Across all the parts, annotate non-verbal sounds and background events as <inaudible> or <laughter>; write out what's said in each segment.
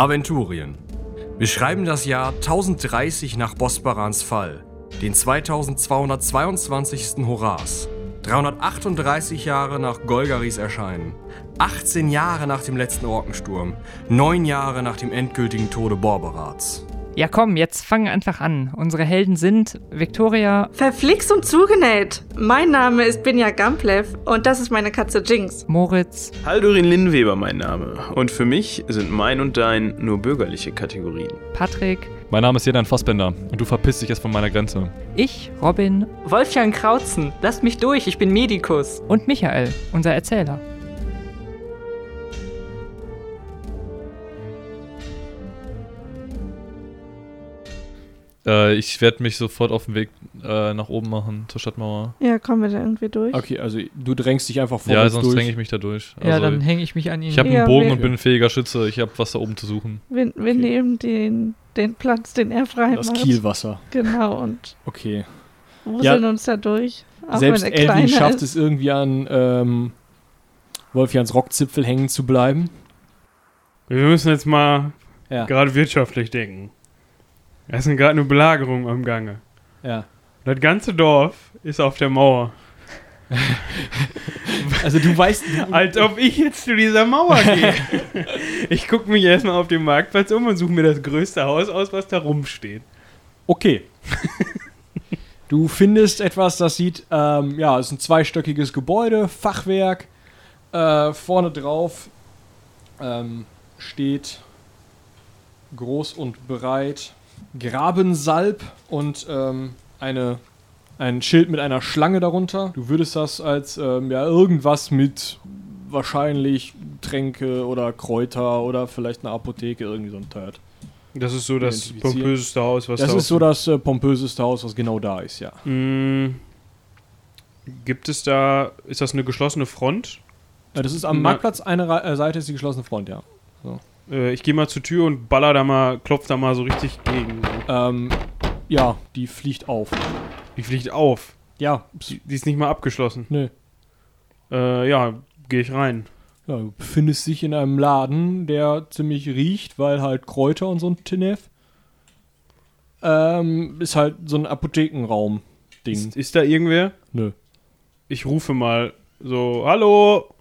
Aventurien. Wir schreiben das Jahr 1030 nach Bosbarans Fall, den 2222. Horas, 338 Jahre nach Golgaris Erscheinen, 18 Jahre nach dem letzten Orkensturm, 9 Jahre nach dem endgültigen Tode Borberats. Ja, komm, jetzt fangen wir einfach an. Unsere Helden sind Victoria. Verflixt und zugenäht. Mein Name ist Binja Gamplev und das ist meine Katze Jinx. Moritz. Haldurin Linnweber mein Name. Und für mich sind mein und dein nur bürgerliche Kategorien. Patrick. Mein Name ist Jedan Fassbender und du verpisst dich jetzt von meiner Grenze. Ich, Robin. Wolfgang Krautzen. Lasst mich durch, ich bin Medikus. Und Michael, unser Erzähler. Äh, ich werde mich sofort auf den Weg äh, nach oben machen zur Stadtmauer. Ja, kommen wir da irgendwie durch? Okay, also du drängst dich einfach vor Ja, uns sonst durch. dränge ich mich da durch. ja, Also, dann hänge ich mich an ihn. ich habe Ja, einen Bogen wir- und bin ein fähiger Schütze. Ich habe was da oben zu suchen. Wir, wir nehmen den, den Platz, den er frei Das macht. Kielwasser. Genau, und Okay. wuseln uns da durch. Auch Selbst wenn er Elvin kleiner schafft ist. es irgendwie an ähm, Wolfjans Rockzipfel hängen zu bleiben. Wir müssen jetzt mal Ja. gerade wirtschaftlich denken. Es ist gerade eine Belagerung am Gange. Ja. Das ganze Dorf ist auf der Mauer. <laughs> Also du weißt, du, Als ob ich jetzt zu dieser Mauer <laughs> gehe. ich gucke mich erstmal auf dem Marktplatz um und suche mir das größte Haus aus, was da rumsteht. okay. Du findest etwas, das sieht, ähm, ja, es ist ein zweistöckiges Gebäude, Fachwerk. Äh, vorne drauf ähm, steht groß und breit Grabensalb und ähm, eine, ein Schild mit einer Schlange darunter. Du würdest das als ähm, ja, irgendwas mit wahrscheinlich Tränke oder Kräuter oder vielleicht eine Apotheke, irgendwie so ein Teil. Das ist so das pompöseste Haus, was Das da ist so das äh, pompöseste Haus, was genau da ist, ja. Mm, Gibt es da, ist das eine geschlossene Front? Äh, Das ist am Na- Marktplatz, eine Re äh, Seite ist die geschlossene Front, ja. Äh, ich gehe mal zur Tür und baller da mal, klopf da mal so richtig gegen. Ähm, ja, die fliegt auf. Die fliegt auf. Ja, Die, die ist nicht mal abgeschlossen. nö. Äh, ja, gehe ich rein. Ja, du befindest dich in einem Laden, der ziemlich riecht, weil halt Kräuter und so ein Tinef. Ähm, ist halt so ein Apothekenraum-Ding. Ist, ist da irgendwer? Nö, Ich rufe mal so, hallo,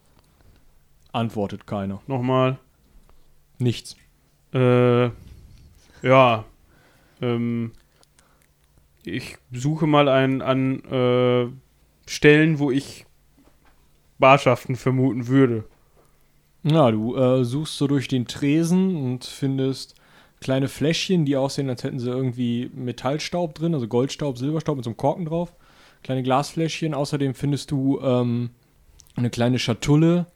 antwortet keiner. nochmal. Nichts. Äh, ja, ähm, ich suche mal ein, an äh, Stellen, wo ich Barschaften vermuten würde. Na, du äh, suchst so durch den Tresen und findest kleine Fläschchen, die aussehen, als hätten sie irgendwie Metallstaub drin, also Goldstaub, Silberstaub mit so einem Korken drauf. Kleine Glasfläschchen. Außerdem findest du ähm, eine kleine Schatulle,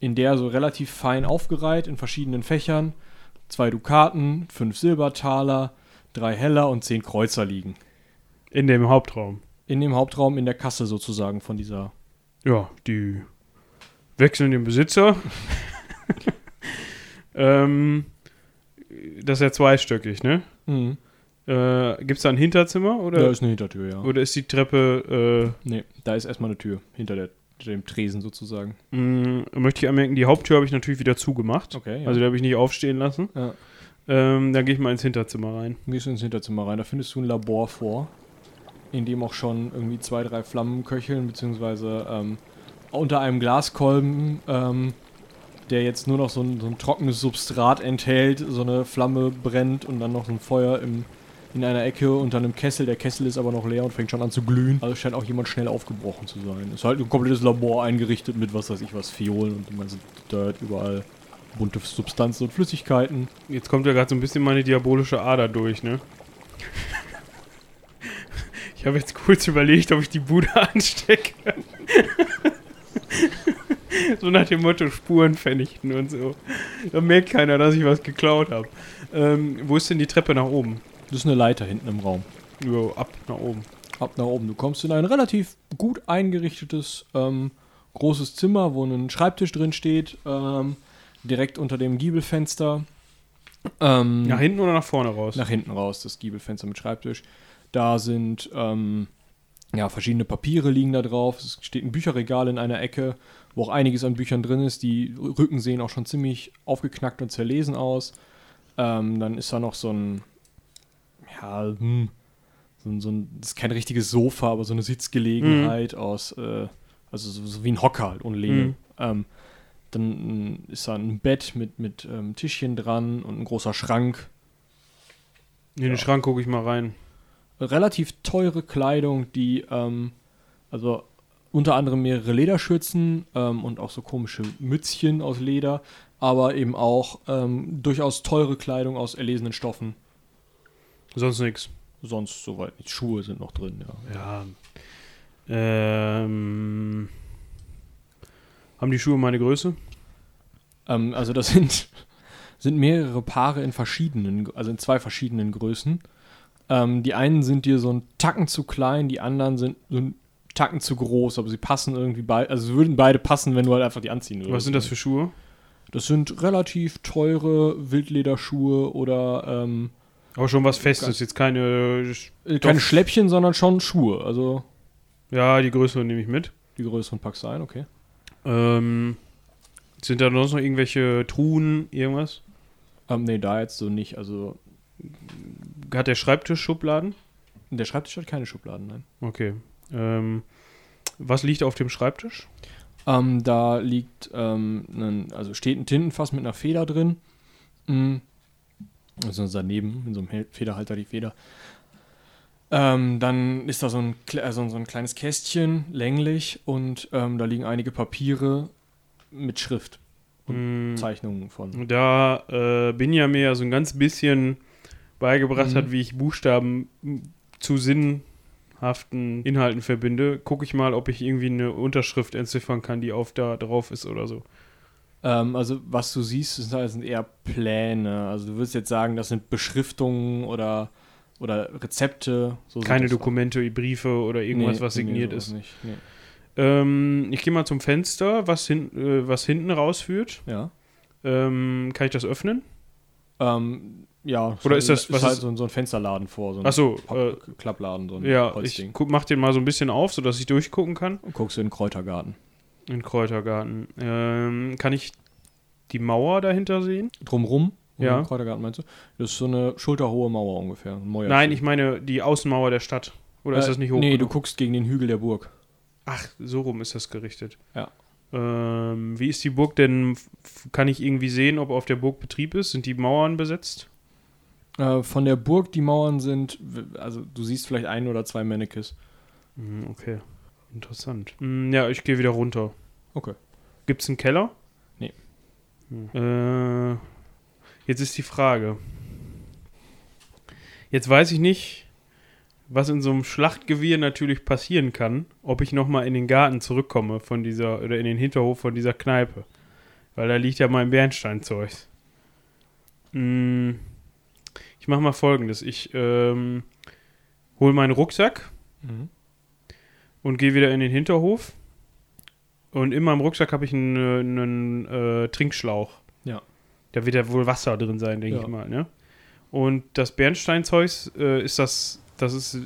in der so relativ fein aufgereiht in verschiedenen Fächern zwei Dukaten, fünf Silbertaler, drei Heller und zehn Kreuzer liegen. In dem Hauptraum. In dem Hauptraum, in der Kasse sozusagen von dieser. Ja, die wechseln den Besitzer. <laughs> ähm, das ist ja zweistöckig, ne? Mhm. Äh, Gibt es da ein Hinterzimmer oder, Da ist eine Hintertür, ja. oder ist die Treppe Nee, da ist erstmal eine Tür hinter der, dem Tresen sozusagen. mh, möchte ich anmerken, die Haupttür habe ich natürlich wieder zugemacht. Okay, ja. Also die habe ich nicht aufstehen lassen. Ja. Ähm, dann gehe ich mal ins Hinterzimmer rein. Du gehst ins Hinterzimmer rein, da findest du ein Labor vor, in dem auch schon irgendwie zwei, drei Flammen köcheln, beziehungsweise ähm, unter einem Glaskolben, ähm, der jetzt nur noch so ein, so ein trockenes Substrat enthält, so eine Flamme brennt und dann noch so ein Feuer im, in einer Ecke unter einem Kessel. Der Kessel ist aber noch leer und fängt schon an zu glühen. Also scheint auch jemand schnell aufgebrochen zu sein. Ist halt ein komplettes Labor eingerichtet mit was weiß ich was, Fiolen und dem ganzen Dirt, überall bunte Substanzen und Flüssigkeiten. Jetzt kommt ja gerade so ein bisschen meine diabolische Ader durch, ne? <laughs> Ich habe jetzt kurz überlegt, ob ich die Bude <laughs> anstecke. so nach dem Motto Spuren vernichten und so. Da merkt keiner, dass ich was geklaut habe. Ähm, wo ist denn die Treppe nach oben? Das ist eine Leiter hinten im Raum. Jo, ab nach oben. ab nach oben. Du kommst in ein relativ gut eingerichtetes ähm, großes Zimmer, wo ein Schreibtisch drin steht, ähm, direkt unter dem Giebelfenster. Ähm, Nach hinten oder nach vorne raus? nach hinten raus, das Giebelfenster mit Schreibtisch. Da sind ähm, ja, verschiedene Papiere liegen da drauf. Es steht ein Bücherregal in einer Ecke, wo auch einiges an Büchern drin ist. Die Rücken sehen auch schon ziemlich aufgeknackt und zerlesen aus. Ähm, dann ist da noch so ein, ja, hm, so, ein- so ein, das ist kein richtiges Sofa, aber so eine Sitzgelegenheit aus, äh, also so, so wie ein Hocker halt ohne Lehne. Mhm. Ähm, dann mm, ist da ein Bett mit, mit ähm, Tischchen dran und ein großer Schrank. In den Schrank gucke ich mal rein. Relativ teure Kleidung, die, ähm, also unter anderem mehrere Lederschürzen ähm, und auch so komische Mützchen aus Leder, aber eben auch ähm, durchaus teure Kleidung aus erlesenen Stoffen. Sonst nichts. Sonst soweit nicht. Schuhe sind noch drin, ja. Ja. Ähm. Haben die Schuhe meine Größe? Ähm, also das sind, sind mehrere Paare in verschiedenen, also in zwei verschiedenen Größen. Ähm, die einen sind dir so ein Tacken zu klein, die anderen sind so ein Tacken zu groß, aber sie passen irgendwie beide, also würden beide passen, wenn du halt einfach die anziehen würdest. Was sind das für Schuhe? Das sind relativ teure Wildlederschuhe oder ähm, Aber schon was Festes, jetzt keine. äh, keine Doch. Schläppchen, sondern schon Schuhe. Also Ja, die größeren nehme ich mit. die größeren packst du ein, okay. Ähm. Sind da sonst noch irgendwelche Truhen, irgendwas? Ähm, nee, da jetzt so nicht. Also Hat der Schreibtisch Schubladen? der Schreibtisch hat keine Schubladen, nein. Okay. Ähm. Was liegt auf dem Schreibtisch? Ähm, da liegt, ähm, ein, also steht ein Tintenfass mit einer Feder drin. Mhm. Also daneben, in so einem Federhalter die Feder. Ähm, dann ist da so ein, also so ein kleines Kästchen, länglich, und ähm, da liegen einige Papiere mit Schrift und Mm, Zeichnungen von. Da äh, Binja mir ja so ein ganz bisschen beigebracht Mhm. hat, wie ich Buchstaben zu sinnhaften Inhalten verbinde, gucke ich mal, ob ich irgendwie eine Unterschrift entziffern kann, die auf da drauf ist oder so. Ähm, also, was du siehst, sind, halt- sind eher Pläne. Also, du würdest jetzt sagen, das sind Beschriftungen oder, oder Rezepte. So Keine. Dokumente, Briefe oder irgendwas, Nee, was nee, signiert ist. Nicht. Nee. Ähm, ich gehe mal zum Fenster, was, hin, äh, was hinten rausführt. Ja. Ähm, kann ich das öffnen? Ähm, ja. Oder ist das- was halt ist- so, ein- so ein Fensterladen vor, so ein so, äh, Klappladen, so ein Ja, ich Holzding. guck, mach den mal so ein bisschen auf, sodass ich durchgucken kann. Und guckst du in den Kräutergarten. In Kräutergarten. Ähm, kann ich die Mauer dahinter sehen? Drumrum? Ja. Im Kräutergarten meinst du? Das ist so eine schulterhohe Mauer ungefähr. Nein, ich meine die Außenmauer der Stadt. Oder ist Äh, das nicht hoch? Nee, du genug? guckst gegen den Hügel der Burg. Ach, so rum ist das gerichtet. Ja. Ähm, wie ist die Burg denn? Kann ich irgendwie sehen, ob auf der Burg Betrieb ist? Sind die Mauern besetzt? Äh, von der Burg, die Mauern sind, also du siehst vielleicht ein oder zwei Mannekes. Hm, okay. Interessant. Hm, ja, ich gehe wieder runter. Okay. Gibt's einen Keller? Nee. Hm. Äh, jetzt ist die Frage. Jetzt weiß ich nicht, was in so einem Schlachtgewirr natürlich passieren kann, ob ich nochmal in den Garten zurückkomme von dieser, oder in den Hinterhof von dieser Kneipe. Weil da liegt ja mein Bernsteinzeug. Hm, ich mache mal folgendes. Ich ähm, hole meinen Rucksack und gehe wieder in den Hinterhof. Und in meinem Rucksack habe ich einen, einen äh, Trinkschlauch. Ja. Da wird ja wohl Wasser drin sein, denke Ja. ich mal. Ne? Und das Bernsteinzeug, äh, ist das, das ist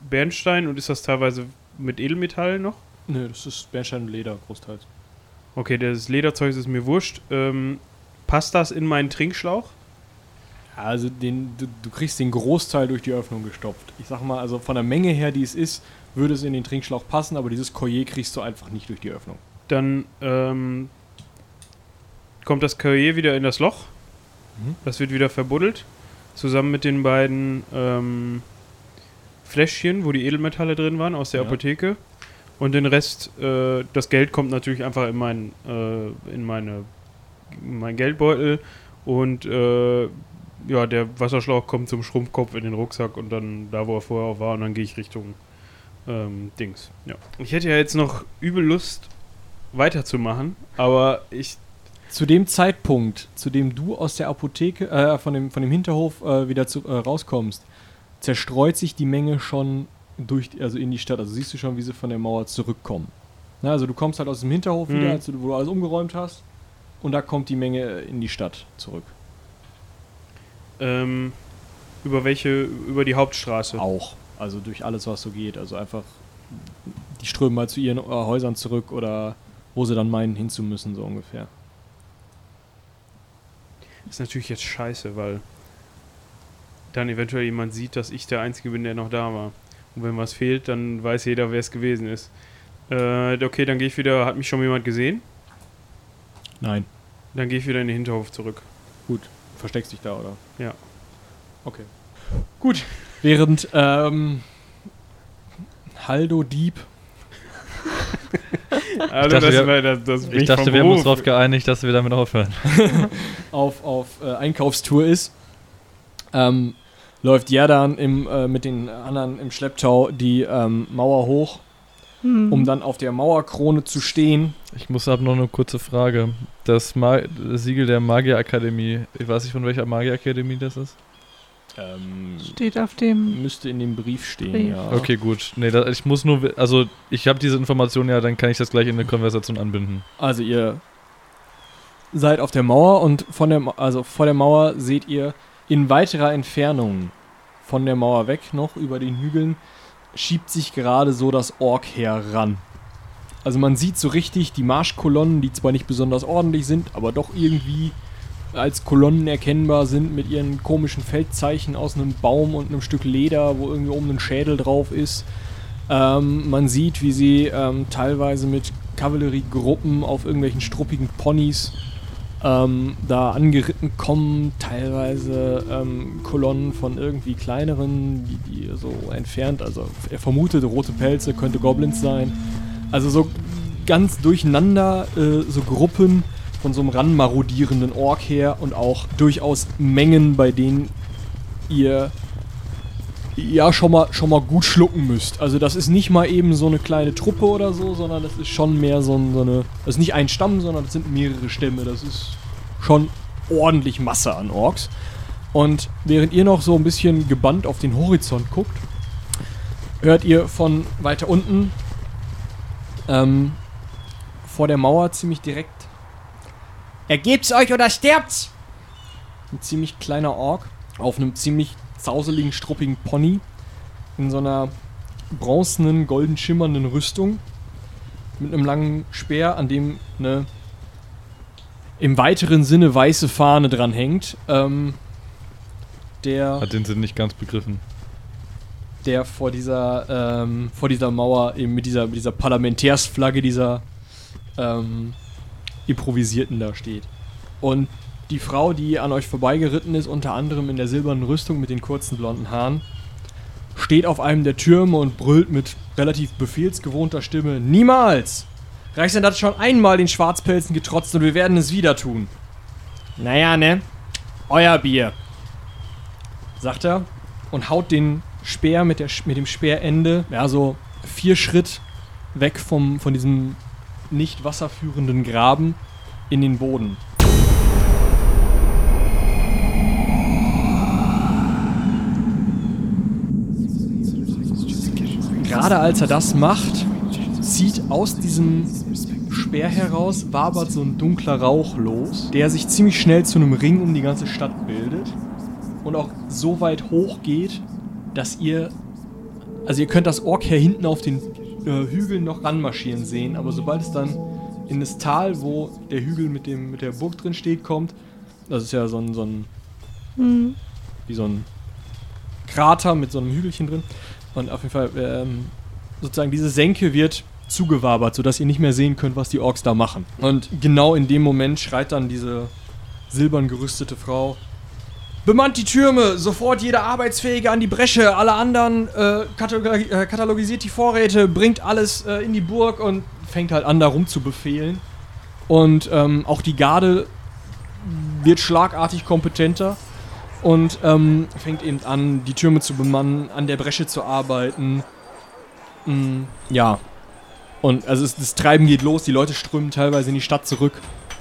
Bernstein und ist das teilweise mit Edelmetall noch? Nö, das ist Bernstein und Leder großteils. Okay, das Lederzeug ist mir wurscht. Ähm, passt das in meinen Trinkschlauch? Ja, also den, du, du kriegst den Großteil durch die Öffnung gestopft. Ich sag mal, also von der Menge her, die es ist, würde es in den Trinkschlauch passen, aber dieses Collier kriegst du einfach nicht durch die Öffnung. Dann ähm, kommt das Karrier wieder in das Loch. Mhm. Das wird wieder verbuddelt. Zusammen mit den beiden ähm, Fläschchen, wo die Edelmetalle drin waren aus der Ja. Apotheke. Und den Rest, äh, das Geld kommt natürlich einfach in, mein, äh, in, meine, in meinen Geldbeutel. Und äh, ja, der Wasserschlauch kommt zum Schrumpfkopf in den Rucksack und dann da, wo er vorher auch war. Und dann gehe ich Richtung ähm, Dings. Ja. Ich hätte ja jetzt noch übel Lust, weiterzumachen, aber ich. Zu dem Zeitpunkt, zu dem du aus der Apotheke, äh, von dem, von dem Hinterhof äh, wieder zu, äh, rauskommst, zerstreut sich die Menge schon durch, also in die Stadt. Also siehst du schon, wie sie von der Mauer zurückkommen. Na, also du kommst halt aus dem Hinterhof Mhm. wieder, als du, wo du alles umgeräumt hast, und da kommt die Menge äh, in die Stadt zurück. Ähm, über welche, über die Hauptstraße. Auch. Also durch alles, was so geht. Also einfach, die strömen mal zu ihren äh, Häusern zurück oder wo sie dann meinen hinzumüssen, so ungefähr. ist natürlich jetzt scheiße, weil dann eventuell jemand sieht, dass ich der Einzige bin, der noch da war. Und wenn was fehlt, dann weiß jeder, wer es gewesen ist. Äh, okay, dann gehe ich wieder. Hat mich schon jemand gesehen? Nein. Dann gehe ich wieder in den Hinterhof zurück. Gut. Versteckst dich da, oder? Ja. Okay. Gut. Während ähm, Haldo Dieb Also dachte, wir- das, das Ich dachte, wir haben uns darauf geeinigt, dass wir damit aufhören. <laughs> auf, auf äh, Einkaufstour ist, ähm, läuft Jerdan im, äh, mit den anderen im Schlepptau die ähm, Mauer hoch, Hm. um dann auf der Mauerkrone zu stehen. Ich muss ab noch eine kurze Frage. Das, Ma das Siegel der Magierakademie, ich weiß nicht, von welcher Magierakademie das ist. Ähm, Steht auf dem. müsste in dem Brief stehen, Brief. ja. Okay, gut. Nee, da, ich muss nur, also ich habe diese Information ja, dann kann ich das gleich in eine Konversation anbinden. Also ihr seid auf der Mauer und von der, also vor der Mauer seht ihr in weiterer Entfernung von der Mauer weg noch über den Hügeln schiebt sich gerade so das Ork heran. Also man sieht so richtig die Marschkolonnen, die zwar nicht besonders ordentlich sind, aber doch irgendwie als Kolonnen erkennbar sind mit ihren komischen Feldzeichen aus einem Baum und einem Stück Leder, wo irgendwie oben ein Schädel drauf ist. Ähm, man sieht, wie sie ähm, teilweise mit Kavalleriegruppen auf irgendwelchen struppigen Ponys ähm, da angeritten kommen, teilweise ähm, Kolonnen von irgendwie kleineren, die, die so entfernt, also er vermutet rote Pelze, könnte Goblins sein. Also so ganz durcheinander, äh, so Gruppen von so einem ranmarodierenden Ork her und auch durchaus Mengen, bei denen ihr ja schon mal, schon mal gut schlucken müsst. Also das ist nicht mal eben so eine kleine Truppe oder so, sondern das ist schon mehr so, so eine, das ist nicht ein Stamm, sondern das sind mehrere Stämme. Das ist schon ordentlich Masse an Orks. Und während ihr noch so ein bisschen gebannt auf den Horizont guckt, hört ihr von weiter unten ähm, vor der Mauer ziemlich direkt Ergebt's euch oder sterbt's! Ein ziemlich kleiner Ork auf einem ziemlich zauseligen, struppigen Pony in so einer bronzenen, golden schimmernden Rüstung mit einem langen Speer, an dem eine im weiteren Sinne weiße Fahne dran hängt. Ähm, der, Hat den Sinn nicht ganz begriffen. der vor dieser, ähm, vor dieser Mauer eben mit dieser, mit dieser Parlamentärsflagge dieser ähm, improvisierten da steht. Und die Frau, die an euch vorbeigeritten ist, unter anderem in der silbernen Rüstung mit den kurzen blonden Haaren, steht auf einem der Türme und brüllt mit relativ befehlsgewohnter Stimme: Niemals! Reichsland hat schon einmal den Schwarzpelzen getrotzt und wir werden es wieder tun. Naja, ne? Euer Bier, sagt er und haut den Speer mit, der, mit dem Speerende, ja, so vier Schritt weg vom, von diesem nicht wasserführenden Graben in den Boden. Gerade als er das macht, zieht aus diesem Speer heraus, wabert so ein dunkler Rauch los, der sich ziemlich schnell zu einem Ring um die ganze Stadt bildet und auch so weit hoch geht, dass ihr, also ihr könnt das Ork hier hinten auf den äh, Hügeln noch ranmarschieren sehen, aber sobald es dann in das Tal, wo der Hügel mit, dem, mit der Burg drin steht, kommt, das ist ja so ein, so ein Hm. wie so ein Krater mit so einem Hügelchen drin. Und auf jeden Fall, ähm, sozusagen diese Senke wird zugewabert, sodass ihr nicht mehr sehen könnt, was die Orks da machen. Und genau in dem Moment schreit dann diese silbern gerüstete Frau. Bemannt die Türme, sofort jeder Arbeitsfähige an die Bresche, alle anderen äh, äh, katalogisiert die Vorräte, bringt alles äh, in die Burg und fängt halt an, da rum zu befehlen. Und ähm, auch die Garde wird schlagartig kompetenter und ähm, fängt eben an, die Türme zu bemannen, an der Bresche zu arbeiten. Mm, ja. Und also es, das Treiben geht los, die Leute strömen teilweise in die Stadt zurück.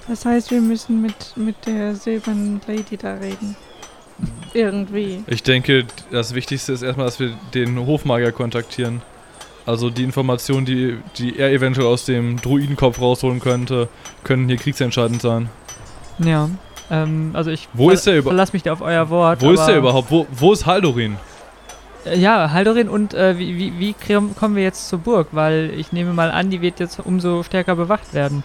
Das heißt, wir müssen mit, mit der silbernen Lady da reden. Irgendwie. Ich denke, das Wichtigste ist erstmal, dass wir den Hofmagier kontaktieren. Also die Informationen, die, die er eventuell aus dem Druidenkopf rausholen könnte, können hier kriegsentscheidend sein. Ja. Ähm, also ich Wo ist der verlass mich da auf euer Wort. Wo ist der überhaupt? Wo, wo ist Haldorin? Äh, Ja, Haldorin und äh, wie, wie, wie kommen wir jetzt zur Burg? Weil ich nehme mal an, die wird jetzt umso stärker bewacht werden.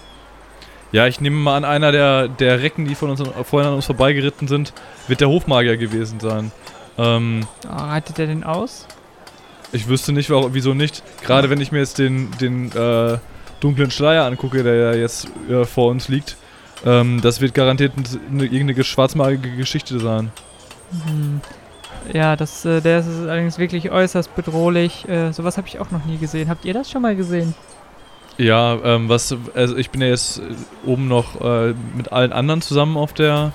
Ja, ich nehme mal an, einer der, der Recken, die von uns vorhin an uns vorbeigeritten sind, wird der Hofmagier gewesen sein. Ähm, Oh, reitet er den aus? ich wüsste nicht, warum, wieso nicht. Gerade wenn ich mir jetzt den, den äh, dunklen Schleier angucke, der ja jetzt äh, vor uns liegt. Ähm, das wird garantiert eine, irgendeine schwarzmalige Geschichte sein. Hm. Ja, das, äh, der ist allerdings wirklich äußerst bedrohlich. Äh, sowas habe ich auch noch nie gesehen. Habt ihr das schon mal gesehen? Ja, ähm, was, also ich bin ja jetzt äh, oben noch äh, mit allen anderen zusammen auf der.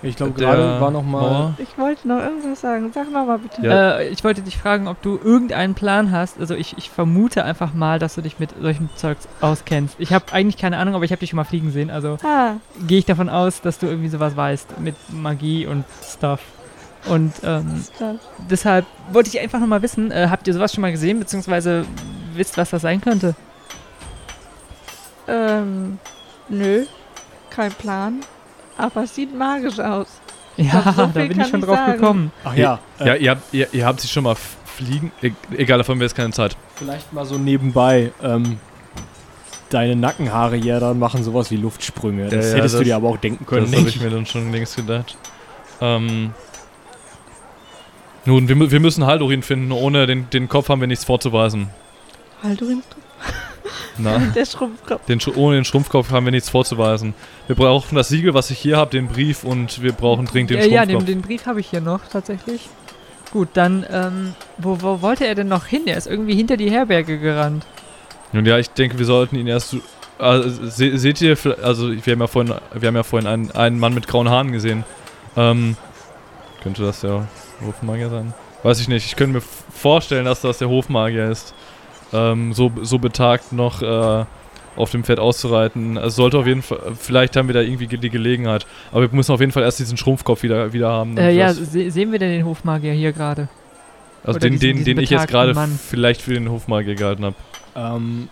Ich glaube, der gerade war noch mal. Mauer. Ich wollte noch irgendwas sagen. Sag noch mal bitte. Ja. Äh, ich wollte dich fragen, ob du irgendeinen Plan hast. Also ich, ich vermute einfach mal, dass du dich mit solchem Zeugs auskennst. Ich habe eigentlich keine Ahnung, aber ich habe dich schon mal fliegen sehen. Also Ah, gehe ich davon aus, dass du irgendwie sowas weißt mit Magie und Stuff. Und ähm, deshalb wollte ich einfach nochmal wissen, äh, habt ihr sowas schon mal gesehen, beziehungsweise wisst, was das sein könnte? Ähm, nö. Kein Plan. Aber es sieht magisch aus. Ja, glaub, so da bin ich schon ich drauf sagen. gekommen. Ach ja, äh, Ja, ihr habt, ihr, ihr habt sie schon mal fliegen. E egal, davon wäre jetzt keine Zeit. vielleicht mal so nebenbei. Ähm, deine Nackenhaare ja dann machen sowas wie Luftsprünge. Das Ja, ja, hättest du das- dir aber auch denken können. das habe ich mir dann schon längst gedacht. Ähm. Nun, wir, wir müssen Haldorin finden. Ohne den, den Kopf haben wir nichts vorzuweisen. Haldurin, Na, <laughs> der Schrumpfkopf. den, ohne den Schrumpfkopf haben wir nichts vorzuweisen. Wir brauchen das Siegel, was ich hier habe, den Brief und wir brauchen dringend den ja, ja, Schrumpfkopf. den, den Brief habe ich hier noch tatsächlich. Gut, dann, ähm, wo, wo wollte er denn noch hin? Er ist irgendwie hinter die Herberge gerannt. Nun ja, ich denke, wir sollten ihn erst. Also, se seht ihr, also wir haben ja vorhin, wir haben ja vorhin einen, einen Mann mit grauen Haaren gesehen. Ähm, könnte das der Hofmagier sein? Weiß ich nicht. Ich könnte mir vorstellen, dass das der Hofmagier ist. Ähm, so, so betagt noch äh, auf dem Pferd auszureiten. Es sollte auf jeden Fall, vielleicht haben wir da irgendwie ge- die Gelegenheit. Aber wir müssen auf jeden Fall erst diesen Schrumpfkopf wieder, wieder haben. Äh, ja, se sehen wir denn den Hofmagier hier gerade? also oder den, diesen- den, diesen den ich jetzt gerade vielleicht für den Hofmagier gehalten habe. Ähm,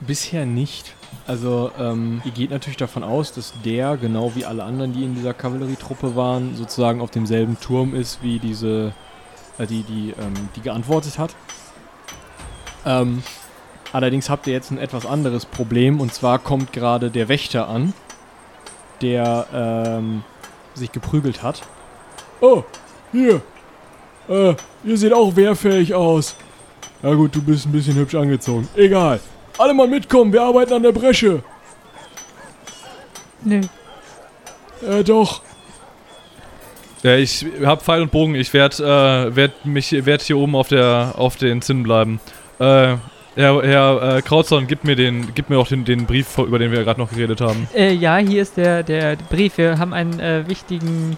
bisher nicht. Also, ähm, ihr geht natürlich davon aus, dass der, genau wie alle anderen, die in dieser Kavallerietruppe waren, sozusagen auf demselben Turm ist, wie diese, äh, die, die, ähm, die geantwortet hat. Ähm, allerdings habt ihr jetzt ein etwas anderes Problem, und zwar kommt gerade der Wächter an, der, ähm, sich geprügelt hat. Oh, hier. Äh, ihr seht auch wehrfähig aus. Ja gut, du bist ein bisschen hübsch angezogen. Egal. Alle mal mitkommen, wir arbeiten an der Bresche. Nö. Äh, doch. Ja, ich hab Pfeil und Bogen. Ich werde äh, werd mich werd hier oben auf der auf den Zinnen bleiben. Äh, Herr, Herr äh, Krautzorn, gib mir den, gib mir auch den, den Brief, über den wir gerade noch geredet haben. Äh, ja, hier ist der, der Brief. Wir haben einen äh, wichtigen,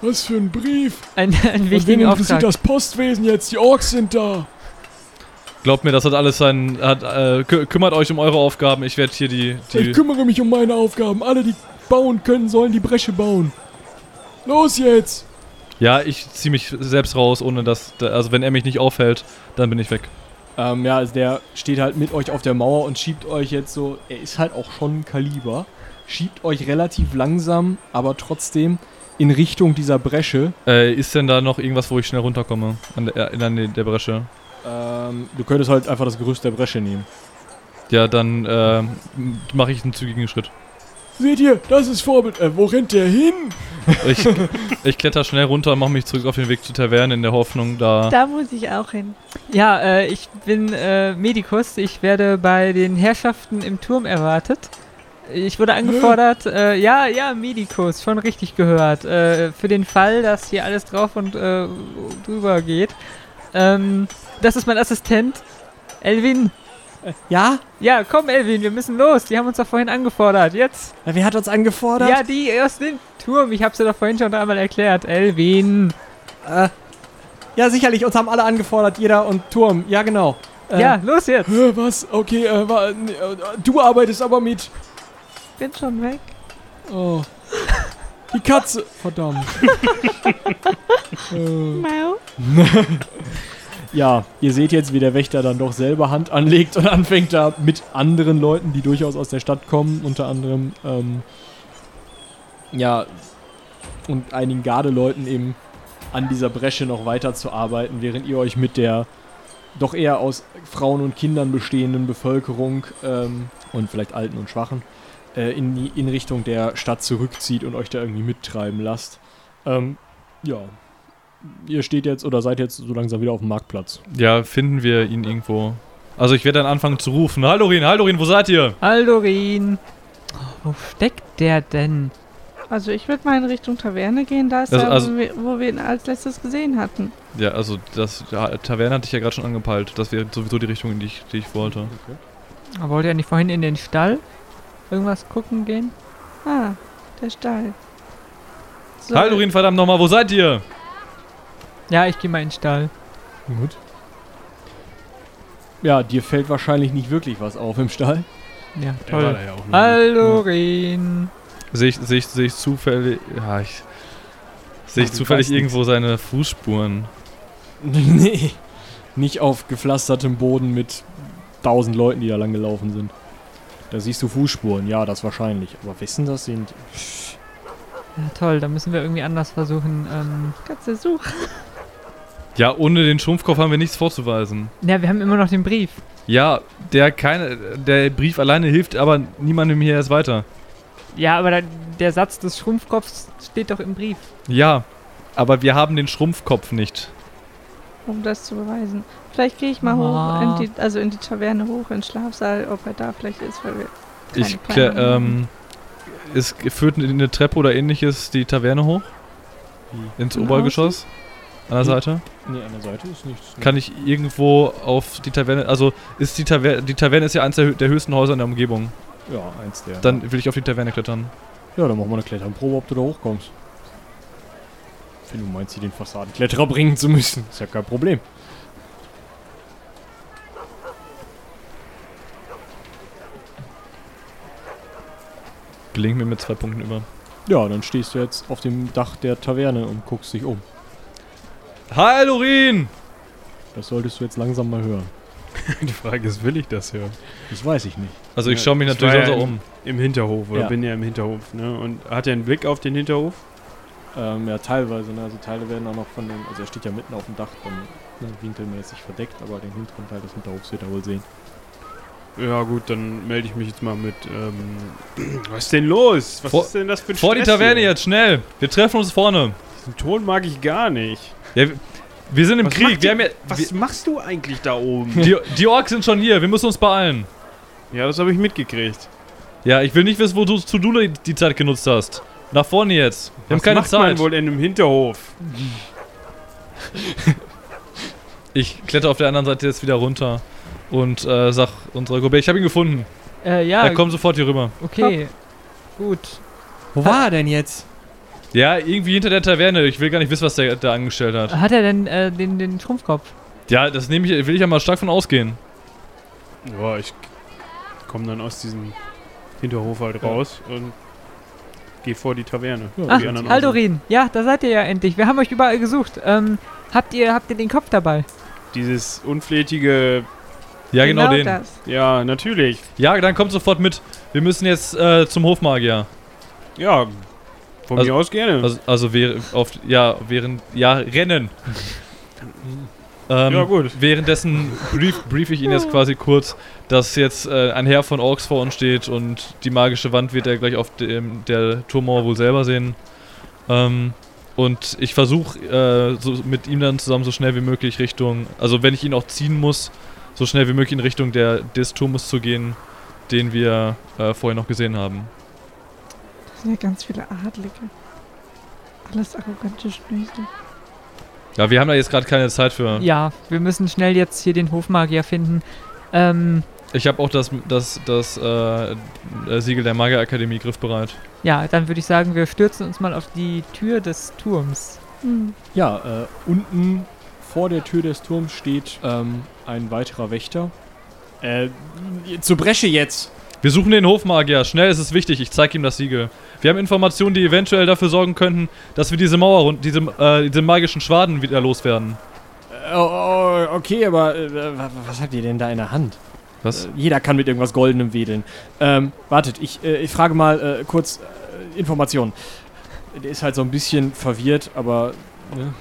Was für ein Brief. einen, einen Und wichtigen interessiert Auftrag. das Postwesen jetzt? Die Orks sind da. Glaubt mir, das hat alles sein. Hat, äh, kü kümmert euch um eure Aufgaben. Ich werde hier die. Ich die kümmere mich um meine Aufgaben. Alle, die bauen können, sollen die Bresche bauen. Los jetzt. Ja, ich ziehe mich selbst raus, ohne dass. da- Also, wenn er mich nicht aufhält, dann bin ich weg. Ähm, ja, also der steht halt mit euch auf der Mauer und schiebt euch jetzt so, er ist halt auch schon ein Kaliber, schiebt euch relativ langsam, aber trotzdem in Richtung dieser Bresche. Äh, ist denn da noch irgendwas, wo ich schnell runterkomme? An der, äh, an der, der Bresche? Ähm, du könntest halt einfach das Gerüst der Bresche nehmen. Ja, dann äh, mache ich einen zügigen Schritt. Seht ihr, das ist Vorbild. Äh, wo rennt der hin? Ich, ich kletter schnell runter und mache mich zurück auf den Weg zur Taverne in der Hoffnung, da. Da muss ich auch hin. Ja, äh, ich bin äh, Medikus. Ich werde bei den Herrschaften im Turm erwartet. Ich wurde angefordert, äh, ja, ja, Medikus, schon richtig gehört. Äh, für den Fall, dass hier alles drauf und äh, drüber geht. Ähm, das ist mein Assistent, Elvin. Ja? Ja, komm, Elvin, wir müssen los. Die haben uns doch vorhin angefordert. Jetzt. Wer hat uns angefordert? Ja, die aus dem Turm. Ich hab's dir doch vorhin schon einmal erklärt. Elvin. Äh, ja, sicherlich, uns haben alle angefordert, jeder und Turm. Ja, genau. Äh, Ja, los jetzt. Was? Okay, äh, wa- n- äh, du arbeitest aber mit. Bin schon weg. Oh. Die Katze. Verdammt. <laughs> äh. Mau. <laughs> Ja, ihr seht jetzt, wie der Wächter dann doch selber Hand anlegt und <laughs> anfängt da mit anderen Leuten, die durchaus aus der Stadt kommen, unter anderem, ähm, ja, und einigen Gardeleuten eben an dieser Bresche noch weiter zu arbeiten, während ihr euch mit der doch eher aus Frauen und Kindern bestehenden Bevölkerung ähm, und vielleicht Alten und Schwachen äh, in, in Richtung der Stadt zurückzieht und euch da irgendwie mittreiben lasst. Ähm, Ja. Ihr steht jetzt oder seid jetzt so langsam wieder auf dem Marktplatz. Ja, finden wir ihn irgendwo. Also ich werde dann anfangen zu rufen. Hallorin, Hallorin, wo seid ihr? Aldorin. Wo steckt der denn? Also ich würde mal in Richtung Taverne gehen, da ist Also- er, also- wo, wir, wo wir ihn als letztes gesehen hatten. Ja, also das ja, Taverne hatte ich ja gerade schon angepeilt. Das wäre sowieso die Richtung, in die ich, die ich wollte. Wollte er nicht vorhin in den Stall irgendwas gucken gehen? Ah, der Stall. So, Hallorin, verdammt nochmal, wo seid ihr? Ja, ich gehe mal in den Stall. Gut. Ja, dir fällt wahrscheinlich nicht wirklich was auf im Stall. Ja, toll. da ja auch noch. Aldorin. Sehe ich, seh ich, seh ich zufällig. Ja, ich. Sehe ich zufällig irgendwo seine Fußspuren. <laughs> nee. Nicht auf gepflastertem Boden mit tausend Leuten, die da lang gelaufen sind. Da siehst du Fußspuren, ja, das wahrscheinlich. Aber wessen das sind? Ja, toll, da müssen wir irgendwie anders versuchen. Ähm, Katze, such. Ja, ohne den Schrumpfkopf haben wir nichts vorzuweisen. ja, wir haben immer noch den Brief. Ja, der keine. Der Brief alleine hilft aber niemandem hier erst weiter. Ja, aber da, der Satz des Schrumpfkopfs steht doch im Brief. Ja, aber wir haben den Schrumpfkopf nicht. um das zu beweisen. Vielleicht gehe ich mal Ah. hoch, in die, also in die Taverne hoch, in den Schlafsaal, ob er da vielleicht ist, weil wir Ich ähm, es führt eine Treppe oder ähnliches die Taverne hoch? Ins Von Obergeschoss? An der Hm. Seite? Nee, an der Seite ist nichts. Kann ich irgendwo auf die Taverne. Also ist die Taverne. Die Taverne ist ja eines der, der höchsten Häuser in der Umgebung. Ja, eins der. Dann will ich auf die Taverne klettern. Ja, dann machen wir eine Kletternprobe, ob du da hochkommst. Wenn du meinst, hier den Fassadenkletterer bringen zu müssen, ist ja kein Problem. Gelingt mir mit zwei Punkten über. Ja, dann stehst du jetzt auf dem Dach der Taverne und guckst dich um. Hi, Lorin! Das solltest du jetzt langsam mal hören. <laughs> Die Frage ist, will ich das hören? Das weiß ich nicht. Also ich Ja, schaue mich ich natürlich auch ja so im- um. Im Hinterhof, oder Ja. bin ja im Hinterhof, ne? Und hat er einen Blick auf den Hinterhof? Ähm, ja, teilweise, ne? Also Teile werden auch noch von dem, also er steht ja mitten auf dem Dach, dann ne, winkelmäßig verdeckt, aber den hinteren Teil des Hinterhofs wird er wohl sehen. Ja gut, dann melde ich mich jetzt mal mit, ähm, <clears throat> was ist denn los? Was Vor- ist denn das für ein Vor die Stress Taverne hier? jetzt, schnell! Wir treffen uns vorne. Den Ton mag ich gar nicht. Ja, wir- wir sind im Was Krieg. Wir ihr- haben ja, Was machst du eigentlich da oben? wir, die, die Orks sind schon hier. Wir müssen uns beeilen. ja, das habe ich mitgekriegt. Ja, ich will nicht wissen, wozu du die Zeit genutzt hast. Nach vorne jetzt. Wir haben Was keine macht man Zeit. wohl in einem Hinterhof? Ich kletter auf der anderen Seite jetzt wieder runter und äh, sag unserer Gruppe, ich habe ihn gefunden. Äh, ja, er kommt sofort hier rüber. okay. Gut. Wo war er denn jetzt? Ja, irgendwie hinter der Taverne. Ich will gar nicht wissen, was der da angestellt hat. Hat er denn äh, den, den Schrumpfkopf? Ja, das nehme ich, will ich ja mal stark von ausgehen. Ja, ich komme dann aus diesem Hinterhof halt raus und gehe vor die Taverne. Ja, Ach, die anderen auch Aldorin. Ja, da seid ihr ja endlich. Wir haben euch überall gesucht. Ähm, habt ihr, habt ihr den Kopf dabei? Dieses unflätige, Ja, genau, den. das. ja, natürlich. Ja, dann kommt sofort mit. Wir müssen jetzt äh, zum Hofmagier. Ja, von Also- mir aus gerne. Also, also auf, ja, während, ja, rennen. Ähm, Ja, gut. Währenddessen brief, brief ich ihn jetzt quasi kurz, dass jetzt äh, ein Herr von Orks vor uns steht und die magische Wand wird er gleich auf dem, der Turmmauer wohl selber sehen. Ähm, und ich versuche äh, so mit ihm dann zusammen so schnell wie möglich Richtung, also wenn ich ihn auch ziehen muss, so schnell wie möglich in Richtung der, des Turmes zu gehen, den wir äh, vorher noch gesehen haben. Das sind ja ganz viele Adlige. Alles arrogante Schnösel. Ja, wir haben da jetzt gerade keine Zeit für. Ja, wir müssen schnell jetzt hier den Hofmagier finden. Ähm, Ich habe auch das, das, das äh, äh, Siegel der Magierakademie griffbereit. ja, dann würde ich sagen, wir stürzen uns mal auf die Tür des Turms. Hm. Ja, äh, unten vor der Tür des Turms steht ähm, ein weiterer Wächter. Äh, zur Bresche jetzt! Wir suchen den Hofmagier. Schnell ist es wichtig. Ich zeige ihm das Siegel. Wir haben Informationen, die eventuell dafür sorgen könnten, dass wir diese Mauer und diese, äh, diese magischen Schwaden wieder loswerden. Äh, oh, oh, okay, aber äh, wa- was habt ihr denn da in der Hand? Was? Äh, jeder kann mit irgendwas Goldenem wedeln. Ähm, wartet, ich, äh, ich frage mal äh, kurz Informationen. Der ist halt so ein bisschen verwirrt, aber ne?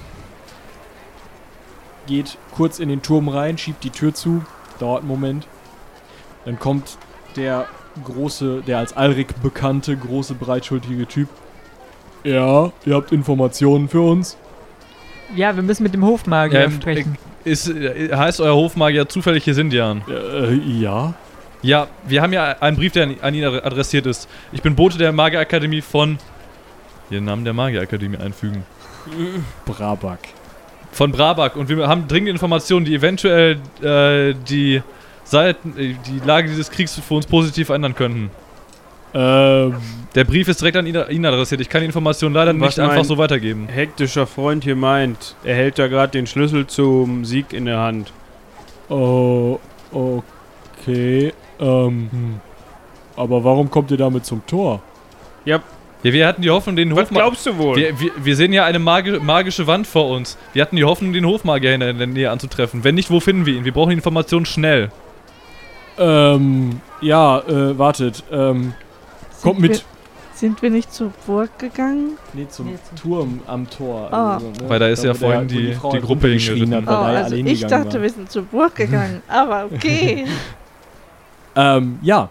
geht kurz in den Turm rein, schiebt die Tür zu, dauert einen Moment. Dann kommt der große, der als Alrik bekannte, große, breitschultrige Typ. Ja, ihr habt Informationen für uns. Ja, wir müssen mit dem Hofmagier Ähm, sprechen. Ist, äh, heißt euer Hofmagier zufällig Jesindian? Äh, ja. Ja, wir haben ja einen Brief, der an- an ihn adressiert ist. Ich bin Bote der Magierakademie von. Hier den Namen der Magierakademie einfügen. Brabak. Von Brabak. Und wir haben dringende Informationen, die eventuell äh, die Seiten, äh, die Lage dieses Kriegs für uns positiv ändern könnten. Ähm, Der Brief ist direkt an ihn, adressiert. Ich kann die Informationen leider Was nicht einfach so weitergeben. Hektischer Freund hier meint, er hält da gerade den Schlüssel zum Sieg in der Hand. oh, okay. Ähm, hm. aber warum kommt ihr damit zum Tor? Ja, wir hatten die Hoffnung, den Was Hofmagier. glaubst du wohl? Wir, wir, wir sehen ja eine magi magische Wand vor uns. Wir hatten die Hoffnung, den Hofmagier in der, in der Nähe anzutreffen. Wenn nicht, wo finden wir ihn? Wir brauchen die Informationen schnell. Ähm, ja, äh, wartet. Ähm, kommt mit. Wir, sind wir nicht zur Burg gegangen? Nee, zum Nee, zum- Turm am Tor. Ah. Also, ne? Weil da ist ja der- vorhin wo die- die halt Gruppe hingeritten. Hat, Oh, also ich dachte, war. wir sind zur Burg <laughs> gegangen. Aber okay. <laughs> Ähm, ja.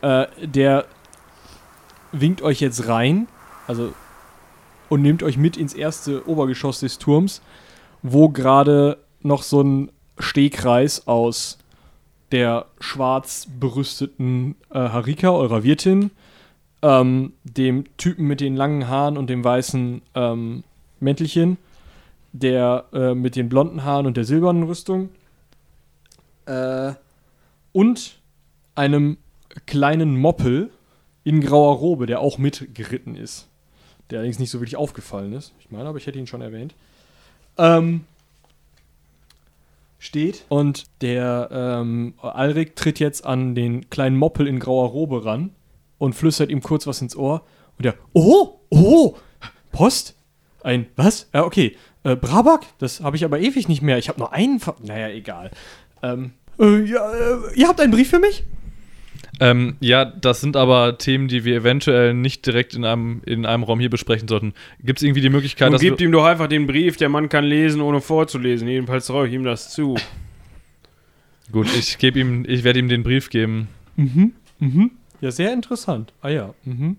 Äh, der winkt euch jetzt rein, also und nimmt euch mit ins erste Obergeschoss des Turms, wo gerade noch so ein Stehkreis aus der schwarz berüsteten äh, Harika, eurer Wirtin, ähm, dem Typen mit den langen Haaren und dem weißen ähm, Mäntelchen, der äh, mit den blonden Haaren und der silbernen Rüstung, äh, und einem kleinen Moppel in grauer Robe, der auch mitgeritten ist. Der allerdings nicht so wirklich aufgefallen ist. Ich meine, aber ich hätte ihn schon erwähnt. Ähm, steht und der ähm, Alrik tritt jetzt an den kleinen Moppel in grauer Robe ran und flüstert ihm kurz was ins Ohr. Und der, oh, oh, Post? Ein, was? Ja, okay. Äh, Brabak? Das habe ich aber ewig nicht mehr. Ich habe nur einen. Ver naja, egal. Ähm, äh, ja, äh, ihr habt einen Brief für mich? Ähm, ja, das sind aber Themen, die wir eventuell nicht direkt in einem, in einem Raum hier besprechen sollten. Gibt es irgendwie die Möglichkeit, Nun dass gebt ihm doch einfach den Brief, der Mann kann lesen, ohne vorzulesen. Jedenfalls traue ich ihm das zu. <laughs> Gut, ich gebe ihm, ich werde ihm den Brief geben. Mhm, mhm. Ja, sehr interessant. Ah ja, mhm.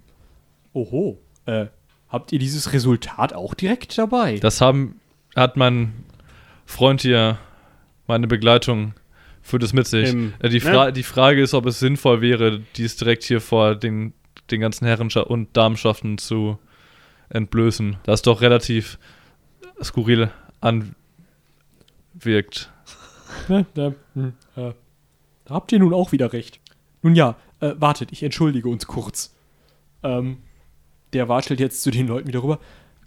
Oho. Äh, habt ihr dieses Resultat auch direkt dabei? Das haben, hat mein Freund hier, meine Begleitung, führt es mit sich. Im- äh, die, ne? Fra die Frage ist, ob es sinnvoll wäre, dies direkt hier vor den, den ganzen Herrenscha und Damenschaften zu entblößen. Das doch relativ skurril anwirkt. Ne, da, hm, äh, da habt ihr nun auch wieder recht. Nun ja, äh, wartet, ich entschuldige uns kurz. Ähm, der watschelt jetzt zu den Leuten wieder rüber.